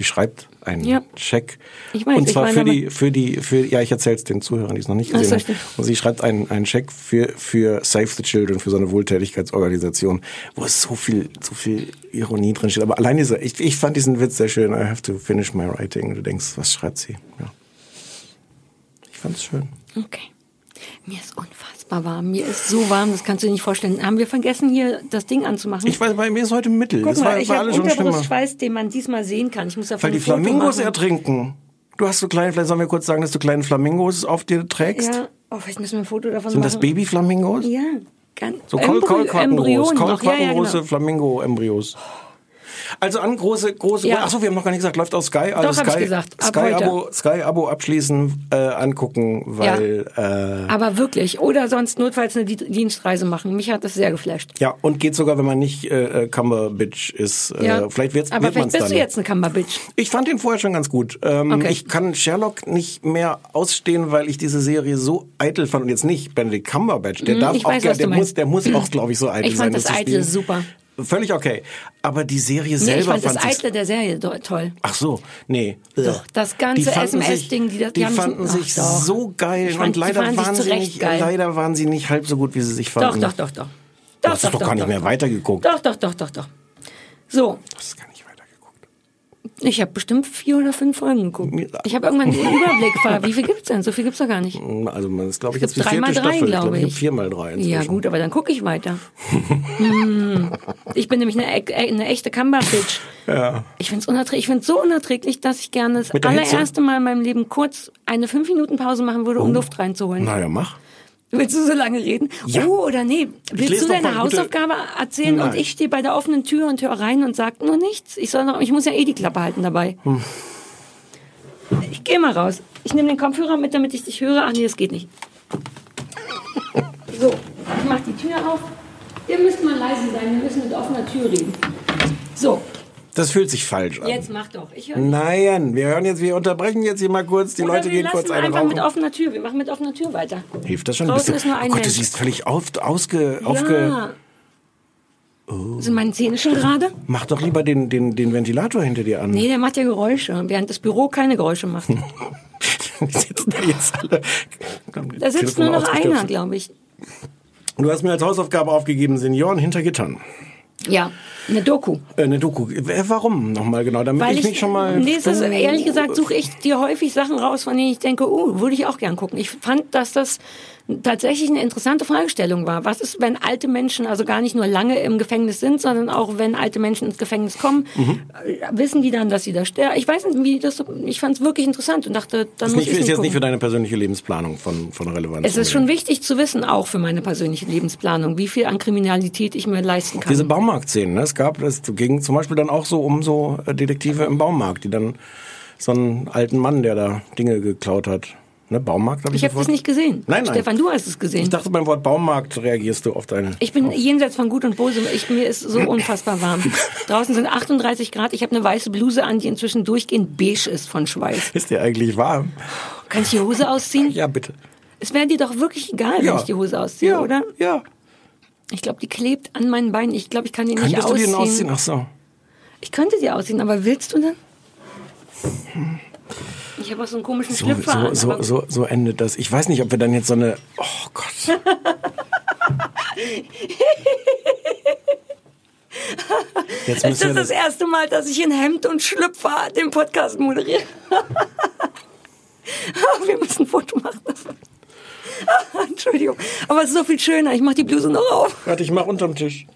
Sie schreibt einen Ja. Check. Ich weiß, und ich zwar meine für die, für die, für, ja, ich erzähle es den Zuhörern, die es noch nicht gesehen haben. Und sie schreibt einen, einen Check für, für Save the Children, für so eine Wohltätigkeitsorganisation, wo es so viel, so viel Ironie drin steht. Aber allein dieser, ich, ich fand diesen Witz sehr schön. I have to finish my writing. Und du denkst, was schreibt sie? Ja. Ich fand's schön. Okay. Mir ist unfassbar warm. Mir ist so warm, das kannst du dir nicht vorstellen. Haben wir vergessen, hier das Ding anzumachen? Ich weiß, bei mir ist heute Mittel. Guck das mal, war, ich war habe alles schon schlimmer. Den man diesmal sehen kann. Ich muss davon Weil die Flamingos machen. ertrinken. Du hast so kleine, vielleicht sollen wir kurz sagen, dass du kleine Flamingos auf dir trägst. Ja, oh, vielleicht müssen wir ein Foto davon Sind machen. das Babyflamingos? Ja, ganz So Embryonen noch. Ja, ja, genau. Flamingo-Embryos. Also an große, große, Ja. achso, wir haben noch gar nicht gesagt, läuft auf Sky. Also Doch, hab ich Sky, gesagt, ab Sky. Abo, Sky Abo abschließen, äh, angucken, weil, äh, Aber wirklich. Oder sonst notfalls eine Di- Dienstreise machen. Mich hat das sehr geflasht. ja, und geht sogar, wenn man nicht äh, äh, Cumberbitch ist. Äh, Ja. Vielleicht wird's, Aber wird vielleicht bist dann. du jetzt eine Cumberbitch. Ich fand den vorher schon ganz gut. Ähm, Okay. Ich kann Sherlock nicht mehr ausstehen, weil ich diese Serie so eitel fand. Und jetzt nicht Benedict Cumberbatch. Der Mhm, darf ich auch weiß, der muss, der muss auch, glaube ich, so eitel Ich sein. fand das Eitle spielen. super. Völlig okay. Aber die Serie Nee, selber ich fand das fand ich Eitle der Serie toll. Ach so, nee. Doch, das ganze fanden SMS-Ding, sich- die das- die die haben- fanden sich doch. so geil fand- und leider fanden sich waren sie nicht, geil. leider waren sie nicht halb so gut, wie sie sich Doch, fanden. doch, doch, doch. Du hast doch, doch gar nicht mehr weitergeguckt. Doch, doch, doch, doch, doch. So. Ich habe bestimmt vier oder fünf Folgen geguckt. Ich habe irgendwann den Überblick ver. Wie viel gibt's denn? So viel gibt's doch gar nicht. Also man ist, glaube ich, jetzt die drei vierte drei, Staffel. glaube ich. Vier mal drei inzwischen. Ja gut, aber dann gucke ich weiter. Hm. Ich bin nämlich eine, e- eine echte Cumber-Bitch. Ja. Ich finde es unerträglich. Ich find's so unerträglich, dass ich gerne das der Hitze? allererste Mal in meinem Leben kurz eine fünf Minuten Pause machen würde, um Oh. Luft reinzuholen. Naja, mach. Willst du so lange reden? Ja. Oh, oder nee. Willst du deine Hausaufgabe erzählen und Nein. ich stehe bei der offenen Tür und höre rein und sag nur nichts? Ich soll noch, ich muss ja eh die Klappe halten dabei. Hm. Ich gehe mal raus. Ich nehme den Kopfhörer mit, damit ich dich höre. Ach nee, das geht nicht. So, ich mach die Tür auf. Ihr müsst mal leise sein, wir müssen mit offener Tür reden. So, Das fühlt sich falsch an. Jetzt mach doch. Ich höre. Nein, wir hören jetzt, wir unterbrechen jetzt hier mal kurz, die Oder Leute gehen kurz eine einfach rauchen. mit offener Tür. Wir machen mit offener Tür weiter. Hilft das schon? Draußen Bist du, ist nur ein oh Gott, du Mensch. siehst völlig auf, ausge, aufge... Ja. Sind meine Zähne schon gerade? Mach doch lieber den, den, den Ventilator hinter dir an. Nee, der macht ja Geräusche, während das Büro keine Geräusche macht. Die sitzen da jetzt alle. Da sitzt Telefon nur noch einer, glaube ich. Du hast mir als Hausaufgabe aufgegeben, Senioren hinter Gittern. Ja, eine Doku. Äh, eine Doku. Äh, Warum nochmal genau? Damit Weil ich, mich schon mal. Nee, ist, ehrlich gesagt suche ich dir häufig Sachen raus, von denen ich denke, uh, würde ich auch gern gucken. Ich fand, dass das tatsächlich eine interessante Fragestellung war. Was ist, wenn alte Menschen also gar nicht nur lange im Gefängnis sind, sondern auch wenn alte Menschen ins Gefängnis kommen, Mhm. wissen die dann, dass sie da sterben? Ich weiß nicht, wie das. so- Ich fand es wirklich interessant und dachte, dann ist, muss nicht, ich ist jetzt gucken. nicht für deine persönliche Lebensplanung von, von Relevanz. Es ist schon wichtig zu wissen, auch für meine persönliche Lebensplanung, wie viel an Kriminalität ich mir leisten kann. Diese Baumarktszenen, ne? es gab, es ging zum Beispiel dann auch so um so äh, Detektive im Baumarkt, die dann so einen alten Mann, der da Dinge geklaut hat. Ne, Baumarkt habe ich ich habe das nicht gesehen. Nein, nein. Stefan, du hast es gesehen. Ich dachte, beim Wort Baumarkt reagierst du auf deine. Ich bin jenseits von Gut und Böse. Ich, mir ist so unfassbar warm. Draußen sind 38 Grad. Ich habe eine weiße Bluse an, die inzwischen durchgehend beige ist von Schweiß. Ist dir eigentlich warm? Kann ich die Hose ausziehen? Ja, bitte. Es wäre dir doch wirklich egal, wenn Ja. ich die Hose ausziehe, Ja, oder? Ja. Ich glaube, die klebt an meinen Beinen. Ich glaube, ich kann die nicht Könntest du die ausziehen. ausziehen? Ach so. Ich könnte die ausziehen, aber willst du denn? Ich habe auch so einen komischen So, Schlüpfer so, an. so, so, so endet das. Ich weiß nicht, ob wir dann jetzt so eine. Oh Gott. Jetzt Ist müssen wir das das erste Mal, dass ich in Hemd und Schlüpfer den Podcast moderiere? wir müssen ein Foto machen davon. Entschuldigung, aber es ist so viel schöner. Ich mache die Bluse noch auf. Warte, ich mach unterm Tisch.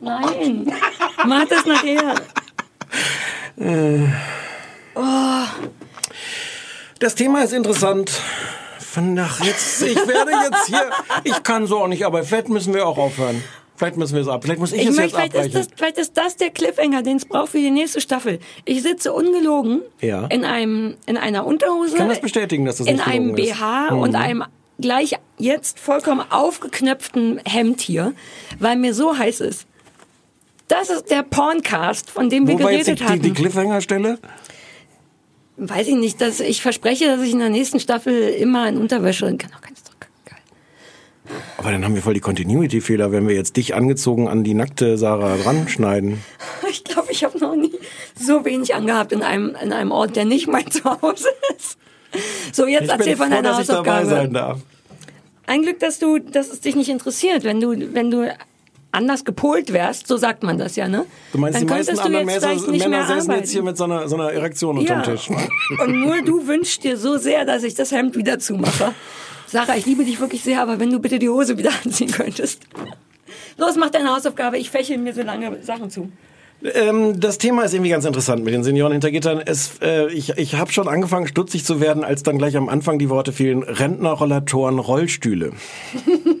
Nein, mach das nachher. Äh. Oh, Das Thema ist interessant. Nach jetzt, ich werde jetzt hier, ich kann so auch nicht, aber vielleicht müssen wir auch aufhören. Vielleicht müssen wir es ab. Vielleicht muss ich, ich es möchte, jetzt vielleicht, ist abbrechen. das, vielleicht ist das der Cliffhanger, den es braucht für die nächste Staffel. Ich sitze ungelogen Ja. in einem in einer Unterhose, Ich kann das bestätigen, dass das in nicht einem gelogen ist. BH Mhm. und einem gleich jetzt vollkommen aufgeknöpften Hemd hier, weil mir so heiß ist. Das ist der Porncast, von dem wir Wo war jetzt geredet die, die Cliffhanger-Stelle? Weiß ich nicht, dass ich verspreche, dass ich in der nächsten Staffel immer in Unterwäsche kann auch ganz Aber dann haben wir voll die Continuity-Fehler, wenn wir jetzt dich angezogen an die nackte Sarah dran schneiden. Ich glaube, ich habe noch nie so wenig angehabt in einem in einem Ort, der nicht mein Zuhause ist. So, jetzt ich erzähl von froh, deiner dass ich dabei Hausaufgabe. sein darf. Ein Glück, dass du, dass es dich nicht interessiert, wenn du, wenn du anders gepolt wärst, so sagt man das ja, ne? Du meinst, Dann die meisten könntest du anderen jetzt Männer, vielleicht nicht mehr Männer arbeiten. jetzt hier mit so einer, so einer Erektion unterm Ja. Tisch. Und nur du wünschst dir so sehr, dass ich das Hemd wieder zumache. Sarah, ich liebe dich wirklich sehr, aber wenn du bitte die Hose wieder anziehen könntest. Los, mach deine Hausaufgabe, ich fächel mir so lange Sachen zu. Ähm, das Thema ist irgendwie ganz interessant mit den Senioren hinter Gittern. Es, äh, ich ich habe schon angefangen, stutzig zu werden, als dann gleich am Anfang die Worte fielen, Rentner, Rollatoren, Rollstühle.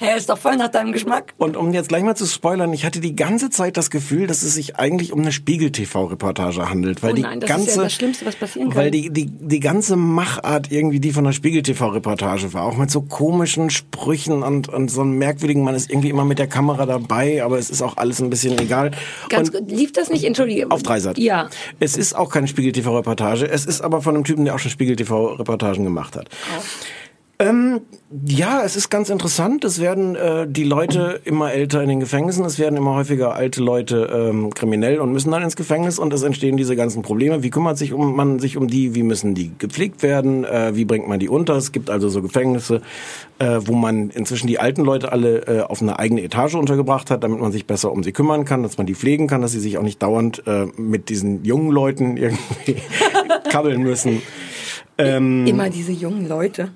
Hey, ist doch voll nach deinem Geschmack. Und um jetzt gleich mal zu spoilern, ich hatte die ganze Zeit das Gefühl, dass es sich eigentlich um eine Spiegel-TV-Reportage handelt. Weil oh die nein, das ganze, ist ja das Schlimmste, was passieren kann. Weil die, die, die ganze Machart irgendwie die von der Spiegel-TV-Reportage war. Auch mit so komischen Sprüchen und, und so einem merkwürdigen, man ist irgendwie immer mit der Kamera dabei, aber es ist auch alles ein bisschen egal. Ganz und gut, lief das nicht? Entschuldige. auf Dreisat. Ja. Es ist auch keine Spiegel-TV-Reportage. Es ist aber von einem Typen, der auch schon Spiegel-TV-Reportagen gemacht hat. Ähm, ja, es ist ganz interessant. Es werden äh, die Leute immer älter in den Gefängnissen. Es werden immer häufiger alte Leute ähm, kriminell und müssen dann ins Gefängnis und es entstehen diese ganzen Probleme. Wie kümmert sich um, man sich um die? Wie müssen die gepflegt werden? Äh, wie bringt man die unter? Es gibt also so Gefängnisse, äh, wo man inzwischen die alten Leute alle äh, auf eine eigene Etage untergebracht hat, damit man sich besser um sie kümmern kann, dass man die pflegen kann, dass sie sich auch nicht dauernd äh, mit diesen jungen Leuten irgendwie kabbeln müssen. Ähm, Immer diese jungen Leute.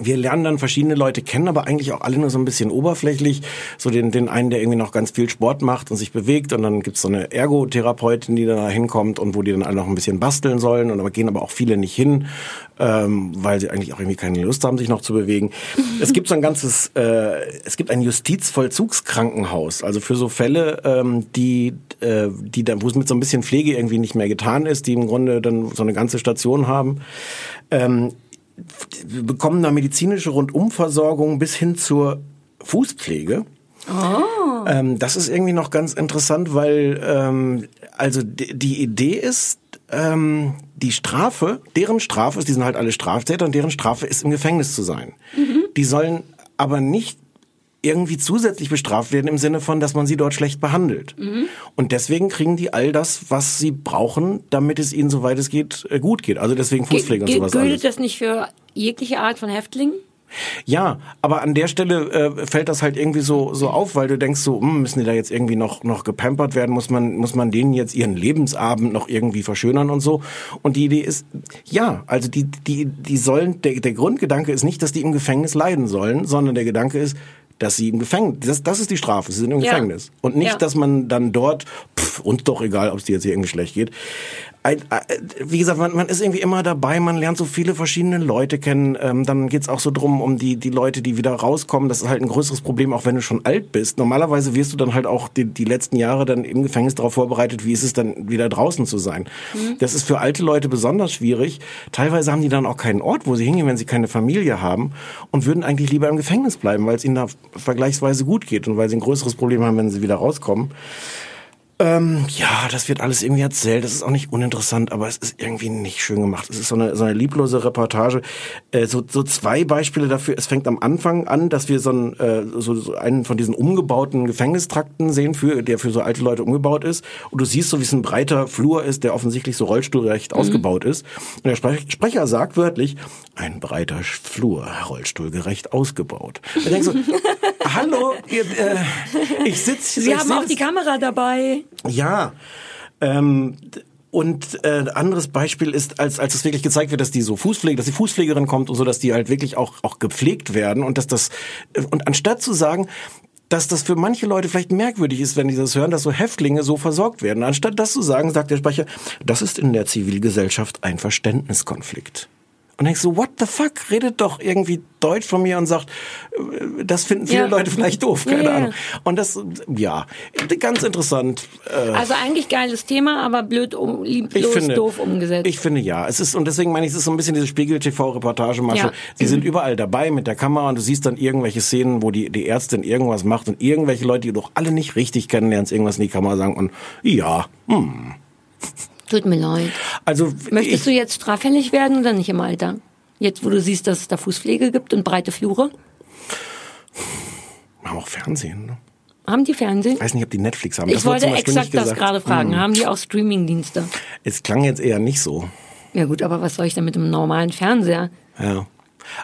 Wir lernen dann verschiedene Leute kennen, aber eigentlich auch alle nur so ein bisschen oberflächlich. So den, den einen, der irgendwie noch ganz viel Sport macht und sich bewegt. Und dann gibt's so eine Ergotherapeutin, die da hinkommt und wo die dann alle noch ein bisschen basteln sollen. Und aber gehen aber auch viele nicht hin, ähm, weil sie eigentlich auch irgendwie keine Lust haben, sich noch zu bewegen. es gibt so ein ganzes, äh, es gibt ein Justizvollzugskrankenhaus. Also für so Fälle, ähm, die, äh, die dann, wo es mit so ein bisschen Pflege irgendwie nicht mehr getan ist, die im Grunde dann so eine ganze Station haben. Ähm, bekommen da medizinische Rundumversorgung bis hin zur Fußpflege. Oh. Ähm, das ist irgendwie noch ganz interessant, weil ähm, also die, Idee ist, ähm, die Strafe, deren Strafe ist, die sind halt alle Straftäter und deren Strafe ist im Gefängnis zu sein. Die sollen aber nicht irgendwie zusätzlich bestraft werden im Sinne von, dass man sie dort schlecht behandelt. Und deswegen kriegen die all das, was sie brauchen, damit es ihnen, soweit es geht, äh, gut geht. Also deswegen Fußpflege und Ge- sowas alles. Gilt das nicht für jegliche Art von Häftlingen? Ja, aber an der Stelle äh, fällt das halt irgendwie so so auf, weil du denkst so, hm, müssen die da jetzt irgendwie noch noch gepampert werden, muss man muss man denen jetzt ihren Lebensabend noch irgendwie verschönern und so. Und die Idee ist, ja, also die die die sollen der der Grundgedanke ist nicht, dass die im Gefängnis leiden sollen, sondern der Gedanke ist dass sie im Gefängnis, das, das ist die Strafe, sie sind im Ja. Gefängnis. Und nicht, Ja. dass man dann dort, pff, uns doch egal, ob es dir jetzt hier irgendwie schlecht geht. Äh, wie gesagt, man, man ist irgendwie immer dabei, man lernt so viele verschiedene Leute kennen. Ähm, dann geht's auch so drum, um die, die Leute, die wieder rauskommen. Das ist halt ein größeres Problem, auch wenn du schon alt bist. Normalerweise wirst du dann halt auch die, die letzten Jahre dann im Gefängnis darauf vorbereitet, wie ist es dann wieder draußen zu sein. Das ist für alte Leute besonders schwierig. Teilweise haben die dann auch keinen Ort, wo sie hingehen, wenn sie keine Familie haben und würden eigentlich lieber im Gefängnis bleiben, weil es ihnen da vergleichsweise gut geht und weil sie ein größeres Problem haben, wenn sie wieder rauskommen. Ähm, ja, das wird alles irgendwie erzählt. Das ist auch nicht uninteressant, aber es ist irgendwie nicht schön gemacht. Es ist so eine, so eine lieblose Reportage. Äh, so, so zwei Beispiele dafür. Es fängt am Anfang an, dass wir so, einen, äh, so, so einen von diesen umgebauten Gefängnistrakten sehen, für, der für so alte Leute umgebaut ist. Und du siehst so, wie es ein breiter Flur ist, der offensichtlich so rollstuhlgerecht ausgebaut ist. Und der Sprech Sprecher sagt wörtlich, ein breiter Flur, rollstuhlgerecht ausgebaut. Und denkst so, hallo, ihr, äh, ich sitze Sie haben auch die Kamera dabei. ja. Ähm, und äh, anderes Beispiel ist, als als es wirklich gezeigt wird, dass die so Fußpflege, dass die Fußpflegerin kommt und so, dass die halt wirklich auch auch gepflegt werden und dass das äh, und anstatt zu sagen dass das für manche Leute vielleicht merkwürdig ist, wenn die das hören, dass so Häftlinge so versorgt werden. Anstatt das zu sagen, sagt der Sprecher, das ist in der Zivilgesellschaft ein Verständniskonflikt. Und denkst so, what the fuck? Redet doch irgendwie Deutsch von mir und sagt, äh, das finden viele Ja. Leute vielleicht doof, keine ja, ja. Ahnung. Und das, ja, ganz interessant. Äh, Also eigentlich geiles Thema, aber blöd, um, lieblos, finde, doof umgesetzt. Ich finde ja. Es ist, und deswegen meine ich, es ist so ein bisschen diese Spiegel-TV-Reportagemasche. Sie sind überall dabei mit der Kamera und du siehst dann irgendwelche Szenen, wo die, die Ärztin irgendwas macht und irgendwelche Leute, die du doch alle nicht richtig kennenlernst, irgendwas in die Kamera sagen und ja, hm. Tut mir leid. Also, Möchtest ich, du jetzt straffällig werden oder nicht im Alter? Jetzt, wo du siehst, dass es da Fußpflege gibt und breite Flure? haben auch Fernsehen, ne? Haben die Fernsehen? Ich weiß nicht, ob die Netflix haben. Ich Das wurde wollte exakt das gerade fragen. Hm. Haben die auch Streamingdienste? Es klang jetzt eher nicht so. Ja gut, aber was soll ich denn mit einem normalen Fernseher? Ja.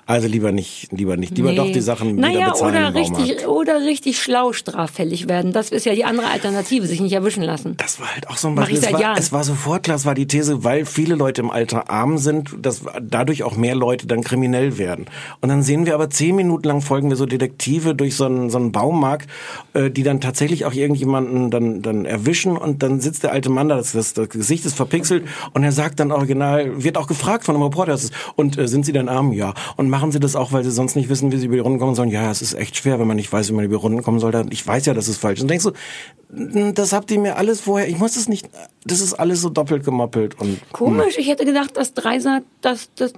Also lieber nicht, lieber nicht. Lieber doch die Sachen wieder naja, bezahlen oder richtig, oder richtig schlau straffällig werden. Das ist ja die andere Alternative, sich nicht erwischen lassen. Das war halt auch so ein Beispiel. Es war, es war sofort klar, es war die These, weil viele Leute im Alter arm sind, dass dadurch auch mehr Leute dann kriminell werden. Und dann sehen wir aber zehn Minuten lang folgen wir so Detektive durch so einen, so einen Baumarkt, äh, die dann tatsächlich auch irgendjemanden dann, dann erwischen und dann sitzt der alte Mann da, das, das, das Gesicht ist verpixelt und er sagt dann original, wird auch gefragt von einem Reporter, und äh, sind Sie denn arm? Ja. Und machen Sie das auch, weil Sie sonst nicht wissen, wie Sie über die Runden kommen sollen? Ja, es ist echt schwer, wenn man nicht weiß, wie man über die Runden kommen soll. Dann- Ich weiß ja, das ist falsch. Und denkst du, das habt ihr mir alles vorher, ich muss es nicht, das ist alles so doppelt gemoppelt und Komisch, ich hätte gedacht, dass Dreisat, das, das,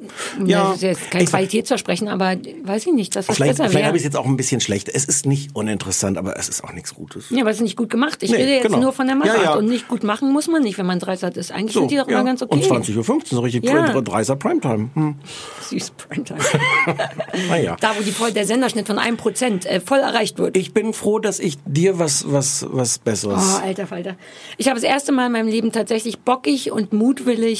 Ja, das ist jetzt kein ich- Qualitätsversprechen, aber weiß ich nicht, dass das Vielleicht, besser vielleicht habe wäre. ich es jetzt auch ein bisschen schlecht. Es ist nicht uninteressant, aber es ist auch nichts Gutes. Ja, aber es ist nicht gut gemacht. Ich Nee, rede jetzt genau. nur von der Ja, Machart ja. und nicht gut machen muss man nicht, wenn man Dreisat ist. Eigentlich sind die doch ja. immer ganz okay. Und 20.15 Uhr, so richtig Ja. ja. 30er Primetime. Hm. Süß Primetime. Naja. da, wo die voll, der Senderschnitt von einem Prozent äh, voll erreicht wird. Ich bin froh, dass ich dir was, was, was Besseres. Oh, alter Falter. Ich habe das erste Mal in meinem Leben tatsächlich bockig und mutwillig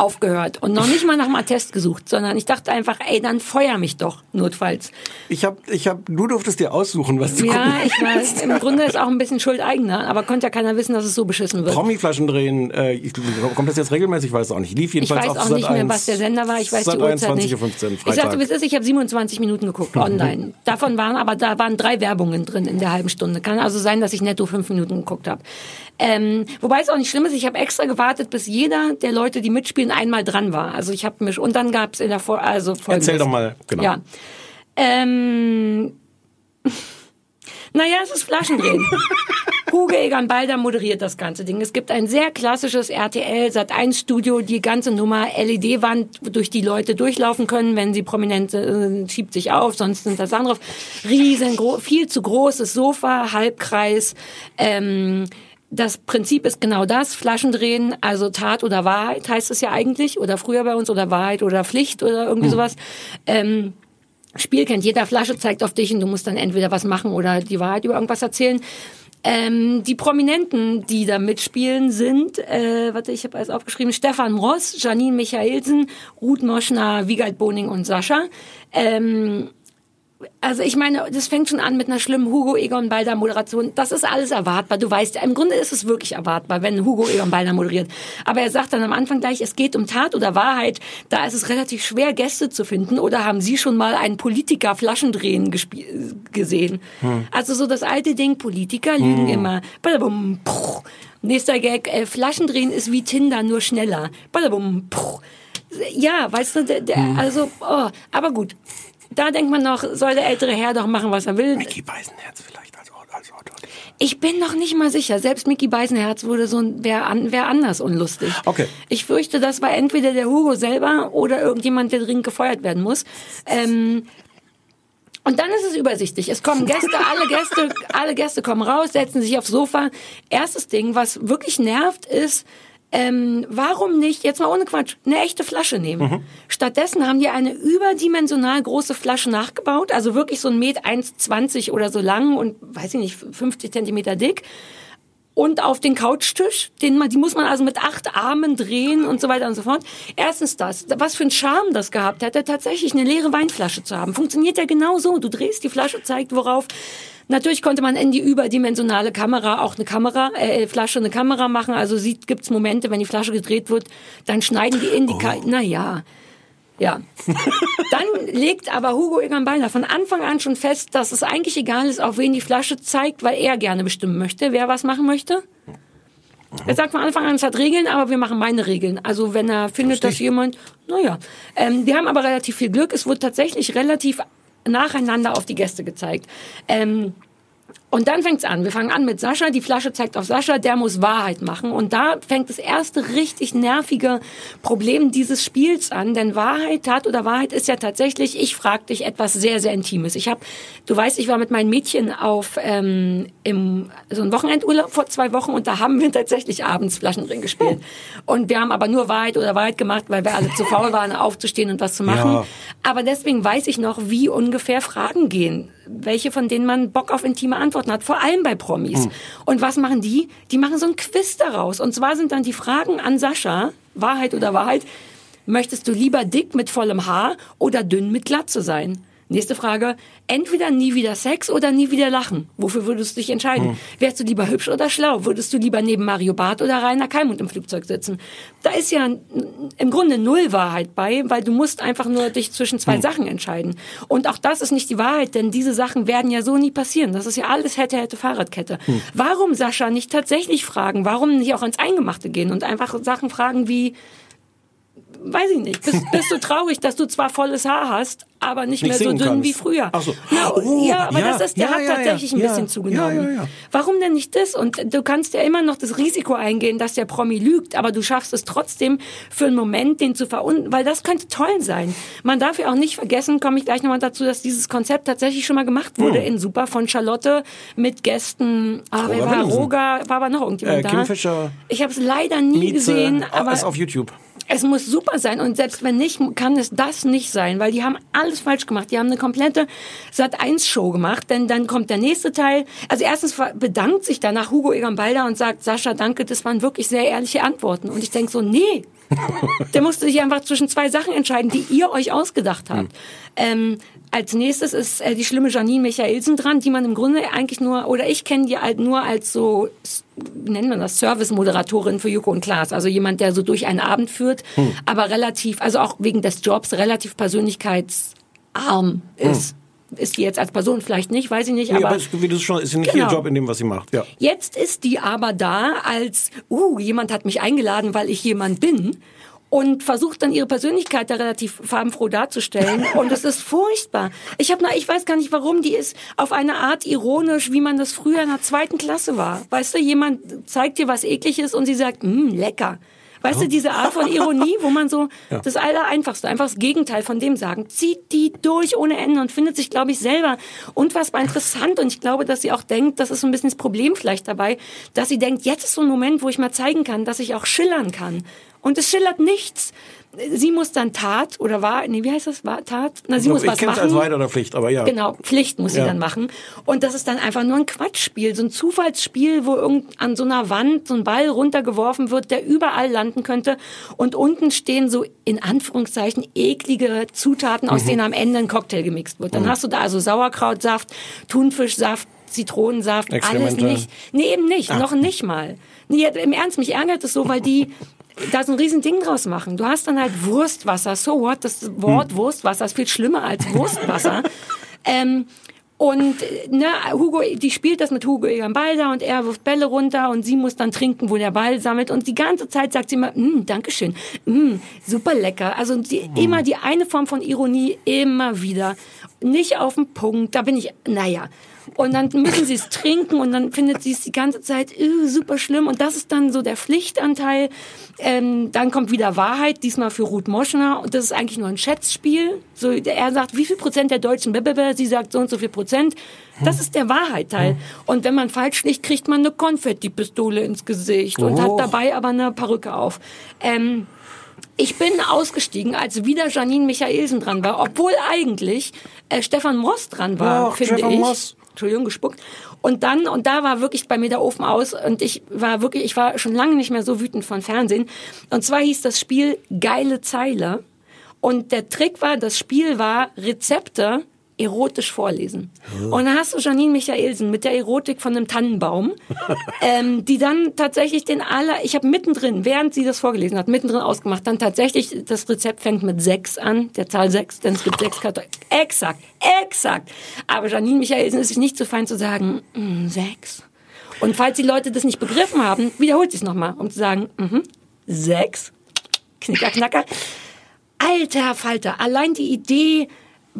aufgehört und noch nicht mal nach einem Attest gesucht, sondern ich dachte einfach, ey, dann feuer mich doch, notfalls. Ich habe, ich hab, du durftest dir aussuchen, was du Ja, ich weiß, im Grunde ist auch ein bisschen Schuld eigener, aber konnte ja keiner wissen, dass es so beschissen wird. Promiflaschen drehen, äh, ich, kommt das jetzt regelmäßig? Ich weiß es auch nicht. Lief Ich jedenfalls weiß auf auch nicht mehr, 1, was der Sender war. Ich weiß die Sat. Uhrzeit 21.15 nicht. Uhr, Ich Freitag. sagte, wie es ist, ich habe 27 Minuten geguckt online. Davon waren aber da waren drei Werbungen drin in der halben Stunde. Kann also sein, dass ich netto fünf Minuten geguckt habe. Ähm, wobei es auch nicht schlimm ist. Ich habe extra gewartet, bis jeder der Leute, die mitspielen, einmal dran war. Also ich habe mich und dann gab es in der Vor also folgendes. Erzähl doch mal, genau. Ja. Ähm, naja, es ist Flaschendrehen. Hugo Egan Balder moderiert das ganze Ding. Es gibt ein sehr klassisches RTL Sat 1 Studio, die ganze Nummer LED-Wand, durch die Leute durchlaufen können, wenn sie prominent äh, schiebt sich auf, sonst sind da Sachen drauf. Riesengroß, viel zu großes Sofa, Halbkreis. Ähm, das Prinzip ist genau das, Flaschen drehen, also Tat oder Wahrheit heißt es ja eigentlich, oder früher bei uns, oder Wahrheit oder Pflicht oder irgendwie Hm. sowas. Ähm, Spiel kennt jeder, Flasche zeigt auf dich und du musst dann entweder was machen oder die Wahrheit über irgendwas erzählen. Ähm, die Prominenten, die da mitspielen, sind, äh, warte, ich habe alles aufgeschrieben, Stefan Ross, Janine Michaelsen, Ruth Moschner, Wiegald Boning und Sascha. Ähm, also ich meine, das fängt schon an mit einer schlimmen Hugo Egon Balder Moderation. Das ist alles erwartbar. Du weißt, im Grunde ist es wirklich erwartbar, wenn Hugo Egon Balder moderiert. Aber er sagt dann am Anfang gleich, es geht um Tat oder Wahrheit. Da ist es relativ schwer, Gäste zu finden. Oder haben Sie schon mal einen Politiker Flaschendrehen gesehen? Hm. Also so das alte Ding, Politiker lügen Hm. immer. Badabum. Nächster Gag, äh, Flaschendrehen ist wie Tinder, nur schneller. Badabum. Ja, weißt du, der, der, Hm. also, oh, aber gut. Da denkt man noch, soll der ältere Herr doch machen, was er will. Mickey Beisenherz vielleicht als, als Autor. Ich bin noch nicht mal sicher. Selbst Mickey Beisenherz wurde so ein, wer, an, wer anders unlustig. Okay. Ich fürchte, das war entweder der Hugo selber oder irgendjemand, der dringend gefeuert werden muss. Ähm, und dann ist es übersichtlich. Es kommen Gäste, alle Gäste, alle Gäste kommen raus, setzen sich aufs Sofa. Erstes Ding, was wirklich nervt, ist, ähm, warum nicht, jetzt mal ohne Quatsch, eine echte Flasche nehmen? Stattdessen haben die eine überdimensional große Flasche nachgebaut, also wirklich so ein Met 1,20 oder so lang und, weiß ich nicht, 50 Zentimeter dick. Und auf den Couchtisch, den man, die muss man also mit acht Armen drehen und so weiter und so fort. Erstens das, was für ein Charme das gehabt hätte, tatsächlich eine leere Weinflasche zu haben. Funktioniert ja genau so. Du drehst die Flasche, zeigt worauf. Natürlich konnte man in die überdimensionale Kamera auch eine Kamera, äh, Flasche eine Kamera machen. Also sieht, gibt's Momente, wenn die Flasche gedreht wird, dann schneiden die in die, Ka na ja. Dann legt aber Hugo Egan Balder von Anfang an schon fest, dass es eigentlich egal ist, auf wen die Flasche zeigt, weil er gerne bestimmen möchte, wer was machen möchte. Er sagt von Anfang an, es hat Regeln, aber wir machen meine Regeln. Also wenn er findet, dass jemand, naja. Ähm, wir haben aber relativ viel Glück. Es wird tatsächlich relativ nacheinander auf die Gäste gezeigt. Ähm, und dann fängt's an. Wir fangen an mit Sascha. Die Flasche zeigt auf Sascha. Der muss Wahrheit machen. Und da fängt das erste richtig nervige Problem dieses Spiels an. Denn Wahrheit, Tat oder Wahrheit ist ja tatsächlich, ich frage dich etwas sehr, sehr Intimes. Ich habe, du weißt, ich war mit meinen Mädchen auf ähm, im so ein Wochenendurlaub vor zwei Wochen und da haben wir tatsächlich abends Flaschendrehen gespielt. Und wir haben aber nur Wahrheit oder Wahrheit gemacht, weil wir alle zu faul waren, aufzustehen und was zu machen. Ja. Aber deswegen weiß ich noch, wie ungefähr Fragen gehen. Welche von denen man Bock auf intime Antworten hat, vor allem bei Promis. Hm. Und was machen die? Die machen so ein Quiz daraus. Und zwar sind dann die Fragen an Sascha, Wahrheit oder Wahrheit, möchtest du lieber dick mit vollem Haar oder dünn mit Glatze sein? Nächste Frage, entweder nie wieder Sex oder nie wieder lachen. Wofür würdest du dich entscheiden? Hm. Wärst du lieber hübsch oder schlau? Würdest du lieber neben Mario Barth oder Rainer Kalmund im Flugzeug sitzen? Da ist ja im Grunde null Wahrheit bei, weil du musst einfach nur dich zwischen zwei Hm. Sachen entscheiden. Und auch das ist nicht die Wahrheit, denn diese Sachen werden ja so nie passieren. Das ist ja alles hätte, hätte, Fahrradkette. Hm. Warum, Sascha, nicht tatsächlich fragen? Warum nicht auch ans Eingemachte gehen und einfach Sachen fragen wie, weiß ich nicht, bist, bist du traurig, dass du zwar volles Haar hast, aber nicht, Nicht mehr so dünn kannst. wie früher? Ach so. Na, Oh, ja, aber ja, das ist, der ja, hat ja, tatsächlich ein bisschen zugenommen. Warum denn nicht das? Und du kannst ja immer noch das Risiko eingehen, dass der Promi lügt, aber du schaffst es trotzdem für einen Moment, den zu verunten, weil das könnte toll sein. Man darf ja auch nicht vergessen, komme ich gleich nochmal dazu, dass dieses Konzept tatsächlich schon mal gemacht wurde Hm. in Super von Charlotte mit Gästen, ah, wer war. Roger, war aber noch irgendjemand Äh, da? Kim Fischer. Ich habe es leider nie Mieze, gesehen, aber ist auf YouTube. Es muss super sein und selbst wenn nicht, kann es das nicht sein, weil die haben alles falsch gemacht. Die haben eine komplette Sat1-Show gemacht, denn dann kommt der nächste Teil. Also erstens bedankt sich danach Hugo Egon Balder und sagt, Sascha, danke, das waren wirklich sehr ehrliche Antworten. Und ich denk so, nee, der musste sich einfach zwischen zwei Sachen entscheiden, die ihr euch ausgedacht habt. Ähm, als nächstes ist äh, die schlimme Janine Michaelsen dran, die man im Grunde eigentlich nur, oder ich kenne die halt nur als so, nennt man das, Service-Moderatorin für Joko und Klaas. Also jemand, der so durch einen Abend führt, Hm. aber relativ, also auch wegen des Jobs relativ persönlichkeitsarm ist. Ist die jetzt als Person vielleicht nicht, weiß ich nicht, Nee, aber aber es- wie du schon, ist nicht Genau. ihr Job in dem, was sie macht. Ja. Jetzt ist die aber da als, uh, jemand hat mich eingeladen, weil ich jemand bin. Und versucht dann ihre Persönlichkeit da relativ farbenfroh darzustellen und es ist furchtbar. Ich habe ich weiß gar nicht warum, die ist auf eine Art ironisch, wie man das früher in der zweiten Klasse war. Weißt du, jemand zeigt dir was ekliges und sie sagt, mh, lecker. Weißt du, diese Art von Ironie, wo man so Ja. das Allereinfachste, einfach das Gegenteil von dem sagen, zieht die durch ohne Ende und findet sich, glaube ich, selber unfassbar interessant. Und ich glaube, dass sie auch denkt, das ist so ein bisschen das Problem vielleicht dabei, dass sie denkt, jetzt ist so ein Moment, wo ich mal zeigen kann, dass ich auch schillern kann. Und es schillert nichts. Sie muss dann Tat oder war, nee, wie heißt das? War Tat? Na, sie muss ich was kenne es machen. als Weiter oder Pflicht, aber ja. Genau, Pflicht muss sie Ja. dann machen. Und das ist dann einfach nur ein Quatschspiel, so ein Zufallsspiel, wo irgend an so einer Wand so ein Ball runtergeworfen wird, der überall landen könnte. Und unten stehen so in Anführungszeichen eklige Zutaten, aus Mhm. denen am Ende ein Cocktail gemixt wird. Dann Mhm. hast du da also Sauerkrautsaft, Thunfischsaft, Zitronensaft, alles nicht. Nee, eben nicht, Ah. noch nicht mal. Nee, im Ernst, mich ärgert es so, weil die da so ein riesen Ding draus machen. Du hast dann halt Wurstwasser. So what? Das Wort Wurstwasser ist viel schlimmer als Wurstwasser. ähm, und ne, Hugo, die spielt das mit Hugo Egan Balder und er wirft Bälle runter und sie muss dann trinken, wo der Ball sammelt. Und die ganze Zeit sagt sie immer, mm, Dankeschön, mm, super lecker. Also die, immer die eine Form von Ironie, immer wieder. Nicht auf den Punkt, da bin ich, naja. Und dann müssen sie es trinken und dann findet sie es die ganze Zeit äh, super schlimm. Und das ist dann so der Pflichtanteil. Ähm, dann kommt wieder Wahrheit, diesmal für Ruth Moschner. Und das ist eigentlich nur ein Schätzspiel. So, er sagt, wie viel Prozent der Deutschen, blablabla, sie sagt so und so viel Prozent. Das ist der Wahrheitteil. Und wenn man falsch liegt, kriegt man eine Konfettipistole ins Gesicht und Oh. hat dabei aber eine Perücke auf. Ähm, ich bin ausgestiegen, als wieder Janine Michaelsen dran war, obwohl eigentlich äh, Stefan Moss dran war, Ach, finde Stefan ich. Moss. Entschuldigung, gespuckt. Und dann, und da war wirklich bei mir der Ofen aus und ich war wirklich, ich war schon lange nicht mehr so wütend von Fernsehen. Und zwar hieß das Spiel Geile Zeile. Und der Trick war, das Spiel war Rezepte erotisch vorlesen. Oh. Und dann hast du Janine Michaelsen mit der Erotik von einem Tannenbaum, ähm, die dann tatsächlich den aller, ich habe mittendrin, während sie das vorgelesen hat, mittendrin ausgemacht, dann tatsächlich, das Rezept fängt mit sechs an, der Zahl sechs, denn es gibt sechs Kartoffeln. Exakt, exakt. Aber Janine Michaelsen ist sich nicht so fein zu sagen, mm, sechs. Und falls die Leute das nicht begriffen haben, wiederholt sie es nochmal, um zu sagen, mhm, sechs, knicker, knacker. Alter Falter, allein die Idee,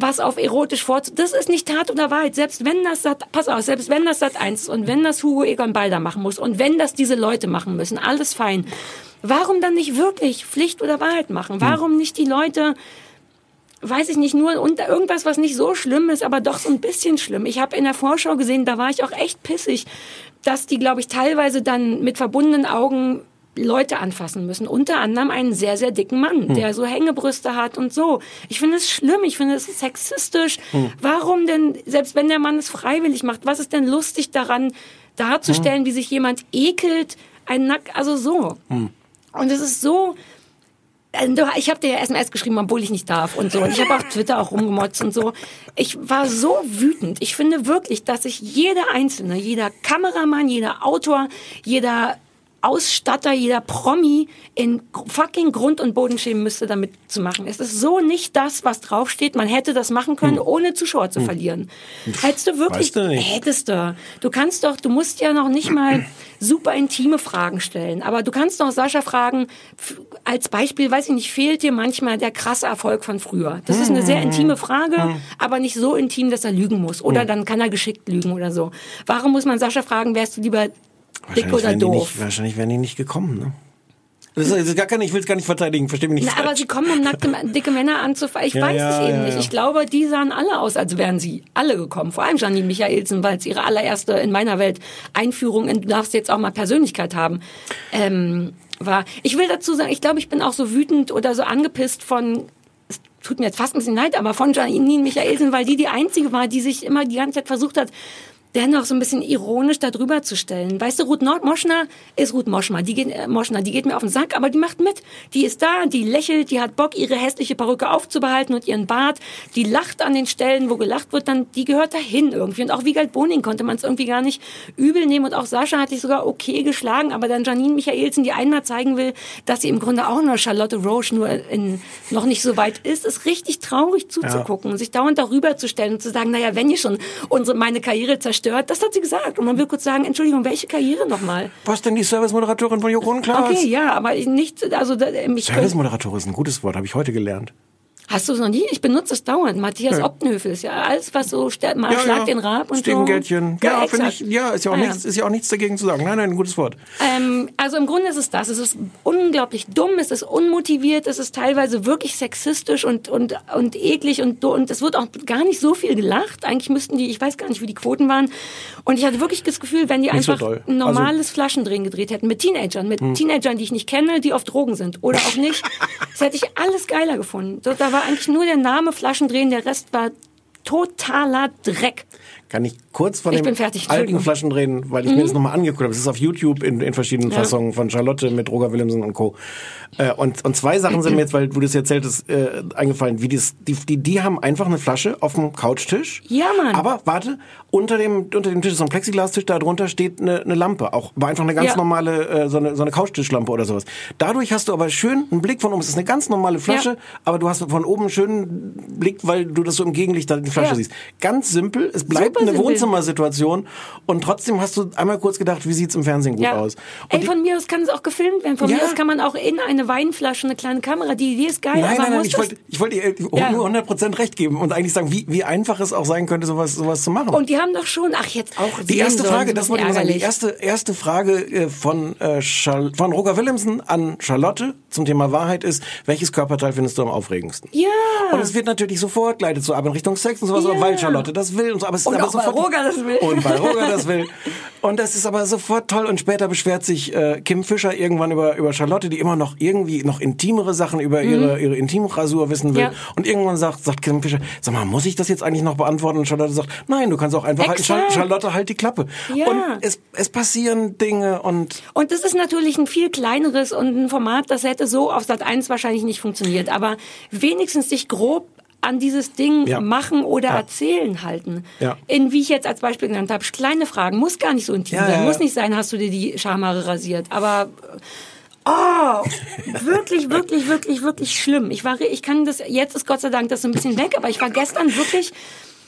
was auf erotisch vorzu... Das ist nicht Tat oder Wahrheit. Selbst wenn das Sat... Pass auf, selbst wenn das Sat 1 ist und wenn das Hugo Egon Balder machen muss und wenn das diese Leute machen müssen, alles fein. Warum dann nicht wirklich Pflicht oder Wahrheit machen? Warum nicht die Leute weiß ich nicht, nur unter irgendwas, was nicht so schlimm ist, aber doch so ein bisschen schlimm. Ich habe in der Vorschau gesehen, da war ich auch echt pissig, dass die, glaube ich, teilweise dann mit verbundenen Augen Leute anfassen müssen. Unter anderem einen sehr, sehr dicken Mann, Hm. der so Hängebrüste hat und so. Ich finde es schlimm, ich finde es sexistisch. Hm. Warum denn, selbst wenn der Mann es freiwillig macht, was ist denn lustig daran, darzustellen, wie sich jemand ekelt, ein Nack, also so. Und es ist so, äh, ich habe dir ja SMS geschrieben, obwohl ich nicht darf und so. Und ich habe auf Twitter auch rumgemotzt und so. Ich war so wütend. Ich finde wirklich, dass sich jeder Einzelne, jeder Kameramann, jeder Autor, jeder Ausstatter, jeder Promi in fucking Grund und Boden schämen müsste, damit zu machen. Es ist so nicht das, was draufsteht. Man hätte das machen können, ohne Zuschauer zu Hm. verlieren. Hättest du wirklich, Weißt du hättest du. Du kannst doch, du musst ja noch nicht mal super intime Fragen stellen. Aber du kannst doch Sascha fragen, als Beispiel, weiß ich nicht, fehlt dir manchmal der krasse Erfolg von früher? Das ist eine sehr intime Frage, aber nicht so intim, dass er lügen muss. Oder Hm. dann kann er geschickt lügen oder so. Warum muss man Sascha fragen, wärst du lieber dick oder doof? Nicht, wahrscheinlich wären die nicht gekommen, ne? Das ist, das ist gar keine, ich will es gar nicht verteidigen, versteh mich nicht Na, aber sie kommen, um nackte, dicke Männer anzufallen. Ich Ja, weiß ja, es eben ja, nicht. Ich glaube, die sahen alle aus, als wären sie alle gekommen. Vor allem Janine Michaelsen, weil es ihre allererste in meiner Welt Einführung in Du darfst jetzt auch mal Persönlichkeit haben. Ähm, war. Ich will dazu sagen, ich glaube, ich bin auch so wütend oder so angepisst von es tut mir jetzt fast ein bisschen leid, aber von Janine Michaelsen, weil die die einzige war, die sich immer die ganze Zeit versucht hat, dennoch so ein bisschen ironisch da drüber zu stellen. Weißt du, Ruth Nord Moschner ist Ruth Moschner, die geht, äh, Moschner, die geht mir auf den Sack, aber die macht mit. Die ist da, die lächelt, die hat Bock, ihre hässliche Perücke aufzubehalten und ihren Bart. Die lacht an den Stellen, wo gelacht wird, dann, die gehört dahin irgendwie. Und auch Wiegald Boning konnte man es irgendwie gar nicht übel nehmen. Und auch Sascha hat sich sogar okay geschlagen, aber dann Janine Michaelsen, die einmal zeigen will, dass sie im Grunde auch nur Charlotte Roche nur in, noch nicht so weit ist, ist richtig traurig zuzugucken und sich dauernd darüber zu stellen und zu sagen, naja, wenn ihr schon unsere, meine Karriere zerstört, zerstört. Das hat sie gesagt. Und man will kurz sagen, Entschuldigung, welche Karriere nochmal? Was denn die Service-Moderatorin von Joko und Klaas? Okay, ja, aber nicht, also mich Service-Moderatorin ist ein gutes Wort, habe ich heute gelernt. Hast du es noch nie? Ich benutze es dauernd. Matthias Ja. Optenhöfel ist ja alles, was so mal schlag den Rab und Steven so. Gärtchen. Ja, finde exakt. ich, ja, ist ja auch Ah, nichts, ist ja auch nichts dagegen zu sagen. Nein, nein, ein gutes Wort. Ähm, also im Grunde ist es das. Es ist unglaublich dumm, es ist unmotiviert, es ist teilweise wirklich sexistisch und, und, und eklig und, und es wird auch gar nicht so viel gelacht. Eigentlich müssten die, ich weiß gar nicht, wie die Quoten waren. Und ich hatte wirklich das Gefühl, wenn die Nicht so einfach doll. ein normales Flaschendrehen gedreht hätten mit Teenagern, mit Hm. Teenagern, die ich nicht kenne, die auf Drogen sind oder auch nicht, das hätte ich alles geiler gefunden. So, da war eigentlich nur der Name Flaschendrehen, der Rest war totaler Dreck. Kann ich kurz von Ich dem fertig, alten Entschuldigung. Flaschen reden, weil ich Mhm. mir das nochmal angeguckt habe. Es ist auf YouTube in, in verschiedenen Ja. Fassungen von Charlotte mit Roger Willemsen und Co. Äh, und, und zwei Sachen sind mir jetzt, weil du das erzählt hast, äh, eingefallen. Wie das, die, die, die haben einfach eine Flasche auf dem Couchtisch. Ja, Mann. Aber warte, unter dem, unter dem Tisch ist so ein Plexiglastisch, da drunter steht eine, eine Lampe. Auch war einfach eine ganz Ja. normale, äh, so eine, so eine Couchtischlampe oder sowas. Dadurch hast du aber schön einen Blick von oben. Es ist eine ganz normale Flasche, Ja. aber du hast von oben einen schönen Blick, weil du das so im Gegenlicht da die Flasche siehst. Ganz simpel. Es bleibt Super eine simpel. Wohnzimmersituation und trotzdem hast du einmal kurz gedacht, wie sieht's im Fernsehen gut Ja. aus? Und Ey, von mir aus kann es auch gefilmt werden. Von Ja. mir aus kann man auch in eine Weinflasche eine kleine Kamera. Die Idee ist geil, Nein, aber nein, nein, ich wollte, ich wollte ihr Ja. nur 100% recht geben und eigentlich sagen, wie, wie einfach es auch sein könnte, sowas, sowas zu machen. Und die haben doch schon, ach jetzt auch Die erste sollen, Frage, das wollte ich mal sagen, die erste, erste Frage äh, von, äh, von Roger Willemsen an Charlotte zum Thema Wahrheit ist, welches Körperteil findest du am aufregendsten? Ja. Und es wird natürlich sofort gleitet so ab in Richtung Sex und sowas, Ja. weil Charlotte das will und so. Aber es ist Und aber auch weil sofort, Roger das will. Und weil Roger das will. Und das ist aber sofort toll. Und später beschwert sich äh, Kim Fischer irgendwann über, über Charlotte, die immer noch irgendwie noch intimere Sachen über ihre, ihre Intimrasur wissen will. Mhm. Ja. Und irgendwann sagt, sagt Kim Fischer, sag mal, muss ich das jetzt eigentlich noch beantworten? Und Charlotte sagt, nein, du kannst auch einfach halten. Charlotte, halt die Klappe. Ja. Und es, es passieren Dinge und Und das ist natürlich ein viel kleineres und ein Format, das hätte so auf Sat 1 wahrscheinlich nicht funktioniert. Aber wenigstens sich grob an dieses Ding Ja. machen oder Ja. erzählen halten. Ja. In, wie ich jetzt als Beispiel genannt habe, kleine Fragen, muss gar nicht so intim sein. Muss nicht sein, hast du dir die Schamhaare rasiert. Aber Oh, wirklich, wirklich, wirklich, wirklich schlimm. Ich war, ich kann das, jetzt ist Gott sei Dank das so ein bisschen weg, aber ich war gestern wirklich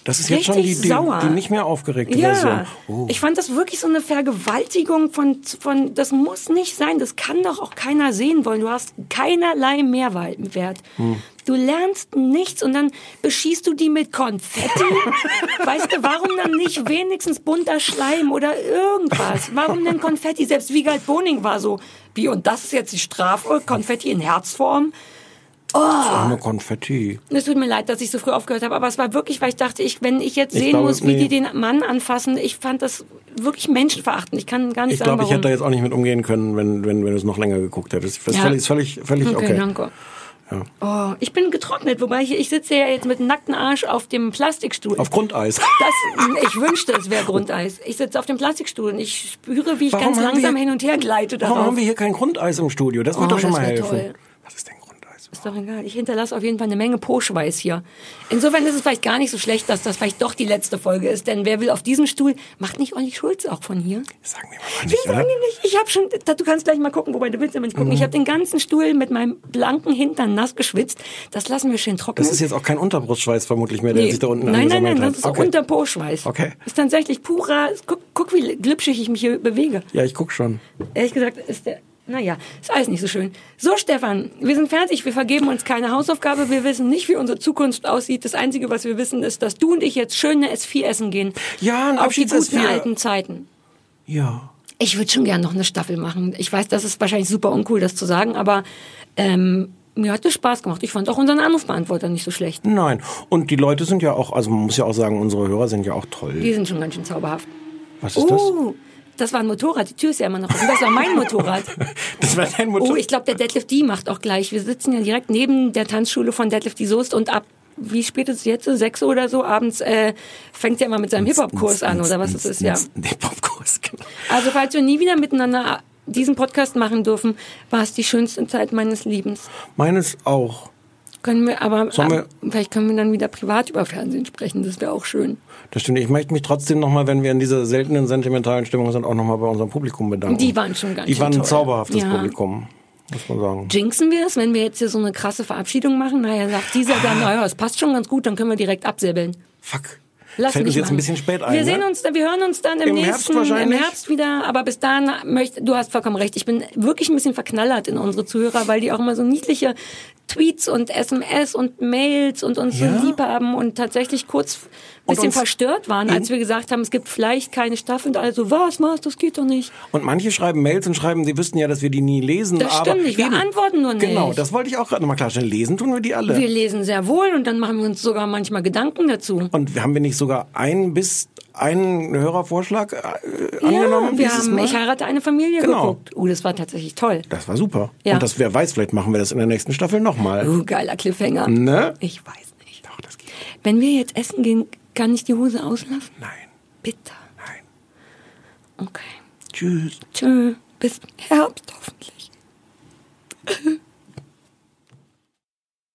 das ist jetzt schon Richtig die, die, sauer. die nicht mehr aufgeregte ja, Version. Oh. ich fand das wirklich so eine Vergewaltigung von, von, das muss nicht sein, das kann doch auch keiner sehen wollen. Du hast keinerlei Mehrwert. Hm. Du lernst nichts und dann beschießt du die mit Konfetti. weißt du, warum dann nicht wenigstens bunter Schleim oder irgendwas? Warum denn Konfetti? Selbst Wiegald Boning war so, wie, und das ist jetzt die Strafe, Konfetti in Herzform. Oh, Arme Konfetti. es tut mir leid, dass ich so früh aufgehört habe, aber es war wirklich, weil ich dachte, ich, wenn ich jetzt Ich sehen glaube, muss, wie nee. die den Mann anfassen, ich fand das wirklich menschenverachtend. Ich kann gar nicht Ich sagen, glaube, ich hätte da jetzt auch nicht mit umgehen können, wenn, wenn, wenn du es noch länger geguckt hättest. Das ist Ja. völlig, ist völlig, völlig okay. Okay, danke. Ja. Oh, ich bin getrocknet, wobei ich, ich sitze ja jetzt mit nacktem Arsch auf dem Plastikstuhl. Auf Grundeis. Das, ich wünschte, es wäre Grundeis. Ich sitze auf dem Plastikstuhl und ich spüre, wie ich Warum ganz langsam wir- hin und her gleite darauf. Warum haben wir hier kein Grundeis im Studio? Das wird Oh, doch schon das mal helfen. toll. Ist doch egal. Ich hinterlasse auf jeden Fall eine Menge Po-Schweiß hier. Insofern ist es vielleicht gar nicht so schlecht, dass das vielleicht doch die letzte Folge ist. Denn wer will auf diesem Stuhl, macht nicht Olli Schulz auch von hier? Sagen wir mal nicht, oder? nicht. Ich habe schon, du kannst gleich mal gucken, wobei du willst immer nicht gucken. Mhm. Ich habe den ganzen Stuhl mit meinem blanken Hintern nass geschwitzt. Das lassen wir schön trocknen. Das ist jetzt auch kein Unterbrustschweiß vermutlich mehr, der Nee. sich da unten Nein, nein, nein, hat. das ist okay. Unterpo-Schweiß. Okay. Ist tatsächlich purer, guck, guck, wie glitschig ich mich hier bewege. Ja, ich guck schon. Ehrlich gesagt ist der, naja, ist alles nicht so schön. So, Stefan, wir sind fertig. Wir vergeben uns keine Hausaufgabe. Wir wissen nicht, wie unsere Zukunft aussieht. Das Einzige, was wir wissen, ist, dass du und ich jetzt schöne S4 essen gehen. Ja, ein Auf die guten Abschieds-S4. alten Zeiten. Ja. Ich würde schon gern noch eine Staffel machen. Ich weiß, das ist wahrscheinlich super uncool, das zu sagen, aber ähm, mir hat es Spaß gemacht. Ich fand auch unseren Anrufbeantworter nicht so schlecht. Nein. Und die Leute sind ja auch, also man muss ja auch sagen, unsere Hörer sind ja auch toll. Die sind schon ganz schön zauberhaft. Was ist? Oh, das war ein Motorrad. Die Tür ist ja immer noch offen. Das war mein Motorrad. Das war dein Motorrad? Oh, ich glaube, der Deadlift D macht auch gleich. Wir sitzen ja direkt neben der Tanzschule von Deadlift D Soest und ab, wie spät ist es jetzt? Sechs oder so abends äh, fängt er mal mit seinem Hip-Hop-Kurs an oder was es ist, ja. Hip-Hop-Kurs, genau. Also falls wir nie wieder miteinander diesen Podcast machen dürfen, war es die schönste Zeit meines Lebens. Meines auch. Können wir aber, wir- vielleicht können wir dann wieder privat über Fernsehen sprechen. Das wäre auch schön. Das stimmt. Ich möchte mich trotzdem nochmal, wenn wir in dieser seltenen sentimentalen Stimmung sind, auch nochmal bei unserem Publikum bedanken. Die waren schon ganz Die schön waren ein zauberhaftes Ja. Publikum, muss man sagen. Jinxen wir es, wenn wir jetzt hier so eine krasse Verabschiedung machen? Naja, sagt dieser dann, naja, es passt schon ganz gut, dann können wir direkt absäbeln. Fuck. Lass Fällt uns jetzt ein bisschen spät ein. Wir sehen ne? uns, wir hören uns dann im, Im Herbst nächsten, im wahrscheinlich. Herbst wieder. Aber bis dahin möchte, du hast vollkommen recht. Ich bin wirklich ein bisschen verknallert in unsere Zuhörer, weil die auch immer so niedliche Tweets und SMS und Mails und uns Ja. so lieb haben und tatsächlich kurz bisschen verstört waren, als wir gesagt haben, es gibt vielleicht keine Staffel und alle so, was, was, das geht doch nicht. Und manche schreiben Mails und schreiben, sie wüssten ja, dass wir die nie lesen. Das aber stimmt nicht, wir eben. antworten nur nicht. Genau, das wollte ich auch gerade nochmal klarstellen. Lesen tun wir die alle. Wir lesen sehr wohl und dann machen wir uns sogar manchmal Gedanken dazu. und haben wir nicht sogar ein bis einen Hörervorschlag äh, angenommen? Ja, wir haben Mal? Ich heirate eine Familie Genau. geguckt. Oh, das war tatsächlich toll. Das war super. Ja. Und das, wer weiß, vielleicht machen wir das in der nächsten Staffel nochmal. Oh, geiler Cliffhanger. Ne? Ich weiß nicht. Doch, das geht. Wenn wir jetzt essen gehen, kann ich die Hose auslassen? Nein. Bitte. Nein. Okay. Tschüss. Tschö. Bis Herbst hoffentlich.